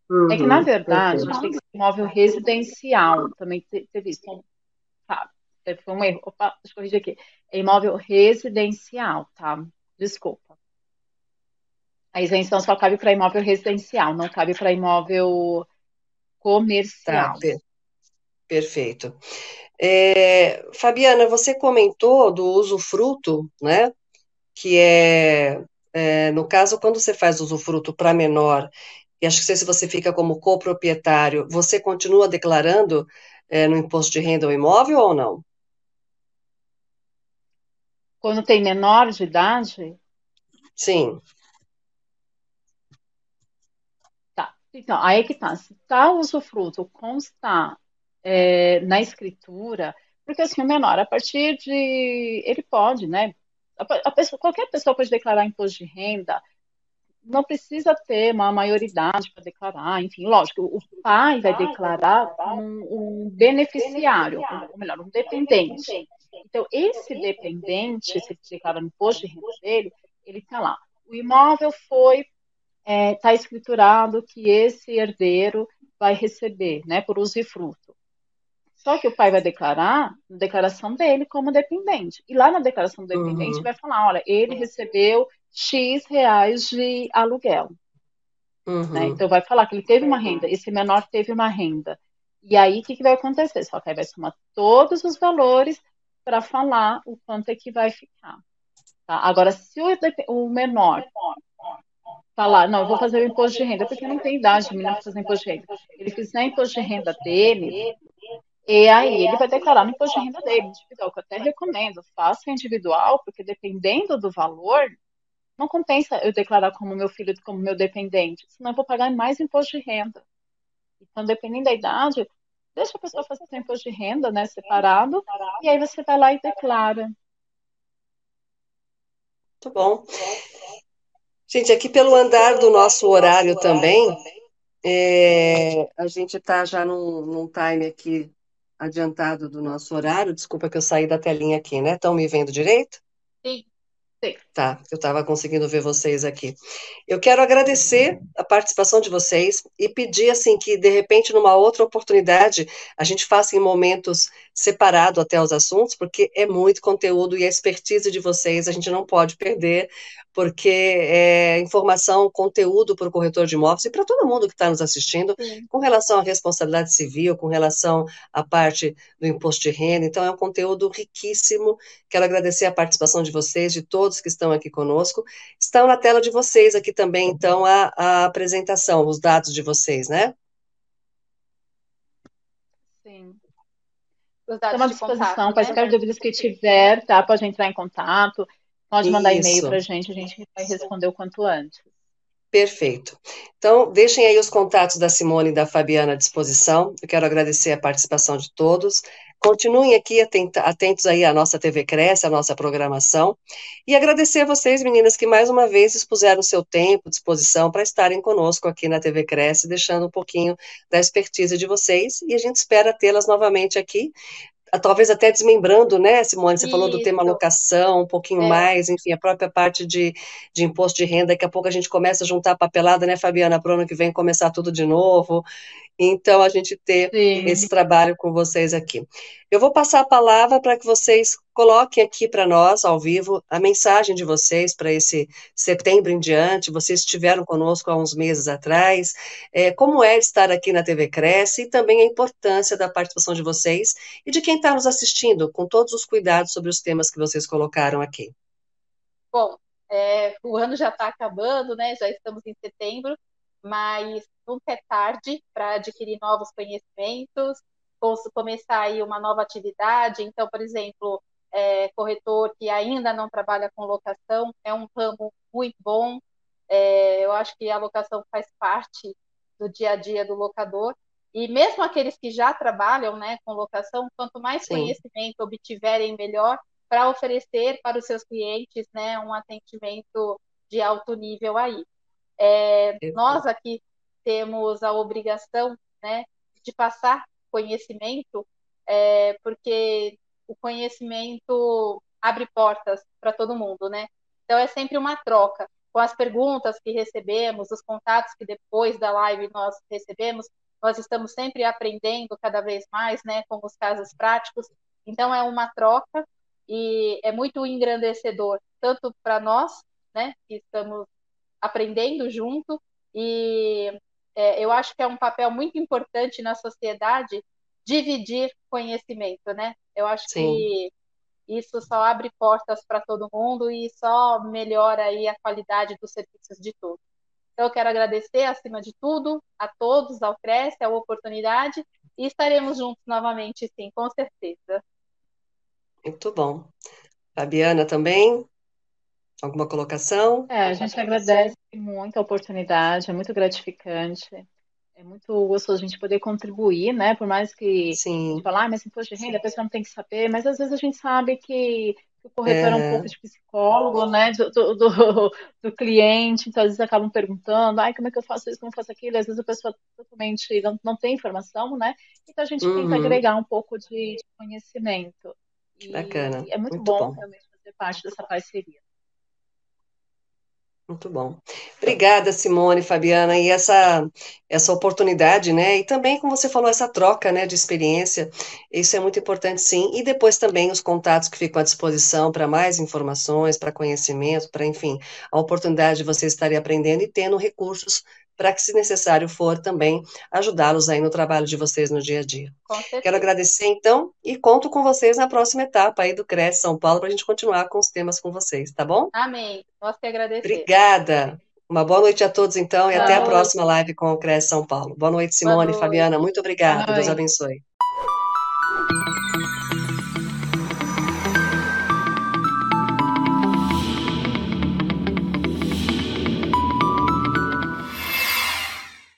Uhum, é que, na verdade, a gente tem que ser imóvel residencial. Também teve isso. Então, tá, foi um erro. Opa, deixa eu corrigir aqui. É imóvel residencial, tá? Desculpa. A isenção só cabe para imóvel residencial, não cabe para imóvel comercial. Tá, perfeito. É, Fabiana, você comentou do usufruto, né? Que é, é, no caso, quando você faz usufruto para menor, e acho que se você fica como coproprietário, você continua declarando é, no imposto de renda o imóvel ou não? Quando tem menor de idade? Sim. Tá. Então, aí que tá. Se tá usufruto constar é, na escritura, porque assim, o menor, a partir de. Ele pode, né? A, a pessoa, qualquer pessoa pode declarar imposto de renda, não precisa ter uma maioridade para declarar, enfim, lógico, o pai vai declarar um, um beneficiário, ou melhor, um dependente. Então, esse dependente, se ele declara no imposto de renda dele, ele está lá. O imóvel foi, está é, tá escriturado que esse herdeiro vai receber, né, por usufruto. Só que o pai vai declarar na declaração dele como dependente. E lá na declaração do dependente uhum. vai falar, olha, ele recebeu X reais de aluguel. Uhum. Né? Então vai falar que ele teve uma renda, esse menor teve uma renda. E aí o que, que vai acontecer? Só que aí vai somar todos os valores para falar o quanto é que vai ficar. Tá? Agora, se o, o menor falar, não, eu vou fazer o imposto de renda, porque não tem idade de menino fazer imposto de renda. Ele fizer imposto de renda dele, e aí ele vai declarar no imposto de renda dele, individual, que eu até recomendo, faça individual, porque dependendo do valor, não compensa eu declarar como meu filho, como meu dependente, senão eu vou pagar mais imposto de renda. Então, dependendo da idade, deixa a pessoa fazer seu imposto de renda, né, separado, e aí você vai lá e declara. Muito bom. Gente, aqui pelo andar do nosso horário também, é, a gente está já num, num time aqui adiantado do nosso horário. Desculpa que eu saí da telinha aqui, né? Estão me vendo direito? Sim. Sim. Tá, eu estava conseguindo ver vocês aqui. Eu quero agradecer a participação de vocês e pedir assim que de repente numa outra oportunidade a gente faça em momentos separado até os assuntos, porque é muito conteúdo e a expertise de vocês a gente não pode perder, porque é informação, conteúdo para o corretor de imóveis e para todo mundo que está nos assistindo, Sim. com relação à responsabilidade civil, com relação à parte do imposto de renda. Então, é um conteúdo riquíssimo. Quero agradecer a participação de vocês, de todos que estão aqui conosco. Estão na tela de vocês aqui também, então, a, a apresentação, os dados de vocês, né? Sim. Estamos à disposição, quaisquer né? dúvidas que tiver, tá? Pode entrar em contato, pode mandar e-mail para a gente, a gente vai responder o quanto antes. Perfeito. Então, deixem aí os contatos da Simone e da Fabiana à disposição. Eu quero agradecer a participação de todos. Continuem aqui atentos aí à nossa TV Cresce, à nossa programação, e agradecer a vocês, meninas, que mais uma vez expuseram seu tempo, disposição para estarem conosco aqui na TV Cresce, deixando um pouquinho da expertise de vocês, e a gente espera tê-las novamente aqui talvez até desmembrando, né, Simone? Você Isso. falou do tema locação, um pouquinho é. mais, enfim, a própria parte de, de imposto de renda. Daqui a pouco a gente começa a juntar a papelada, né, Fabiana, para o ano que vem começar tudo de novo. Então, a gente ter Sim. esse trabalho com vocês aqui. Eu vou passar a palavra para que vocês coloquem aqui para nós, ao vivo, a mensagem de vocês para esse setembro em diante. Vocês estiveram conosco há uns meses atrás. É, como é estar aqui na TV Cresce e também a importância da participação de vocês e de quem está nos assistindo, com todos os cuidados sobre os temas que vocês colocaram aqui. Bom, é, o ano já está acabando, né? Já estamos em setembro mas nunca é tarde para adquirir novos conhecimentos, começar aí uma nova atividade. Então, por exemplo, é, corretor que ainda não trabalha com locação é um ramo muito bom. É, eu acho que a locação faz parte do dia a dia do locador. E mesmo aqueles que já trabalham né, com locação, quanto mais Sim. conhecimento obtiverem, melhor, para oferecer para os seus clientes né, um atendimento de alto nível aí. É, nós aqui temos a obrigação né, de passar conhecimento, é, porque o conhecimento abre portas para todo mundo, né? Então é sempre uma troca. Com as perguntas que recebemos, os contatos que depois da live nós recebemos, nós estamos sempre aprendendo cada vez mais, né, com os casos práticos. Então é uma troca e é muito engrandecedor tanto para nós, né, que estamos aprendendo junto e é, eu acho que é um papel muito importante na sociedade dividir conhecimento, né? Eu acho Sim. que isso só abre portas para todo mundo e só melhora aí a qualidade dos serviços de todos. Então, eu quero agradecer, acima de tudo, a todos, ao Cresce, a oportunidade, e estaremos juntos novamente, sim, com certeza. Muito bom. Fabiana também? Alguma colocação? É, a gente agradece muito a oportunidade, é muito gratificante. É muito gostoso a gente poder contribuir, né? Por mais que Sim. a gente fale, ah, mas imposto de renda, a pessoa não tem que saber, mas às vezes a gente sabe que o corretor é, um é. pouco de psicólogo, né? Do, do, do, do, cliente, então às vezes acabam perguntando, ai, como é que eu faço isso, como eu faço aquilo? Às vezes a pessoa totalmente não, não tem informação, né? Então a gente uhum. tenta agregar um pouco de, de conhecimento. E Bacana. É muito, muito bom, bom realmente fazer parte dessa parceria. Muito bom. Obrigada, Simone, Fabiana, e essa essa oportunidade, né? E também, como você falou, essa troca, né, de experiência, isso é muito importante, sim. E depois também os contatos que ficam à disposição para mais informações, para conhecimento, para, enfim, a oportunidade de você estar aprendendo e tendo recursos para que, se necessário for, também ajudá-los aí no trabalho de vocês no dia a dia. Quero agradecer, então, e conto com vocês na próxima etapa aí do CRES São Paulo para a gente continuar com os temas com vocês, tá bom? Amém. Nós que agradecemos. Obrigada. Uma boa noite a todos, então, e boa até noite. a próxima live com o CRES São Paulo. Boa noite, Simone, boa noite. Fabiana. Muito obrigada. Deus abençoe.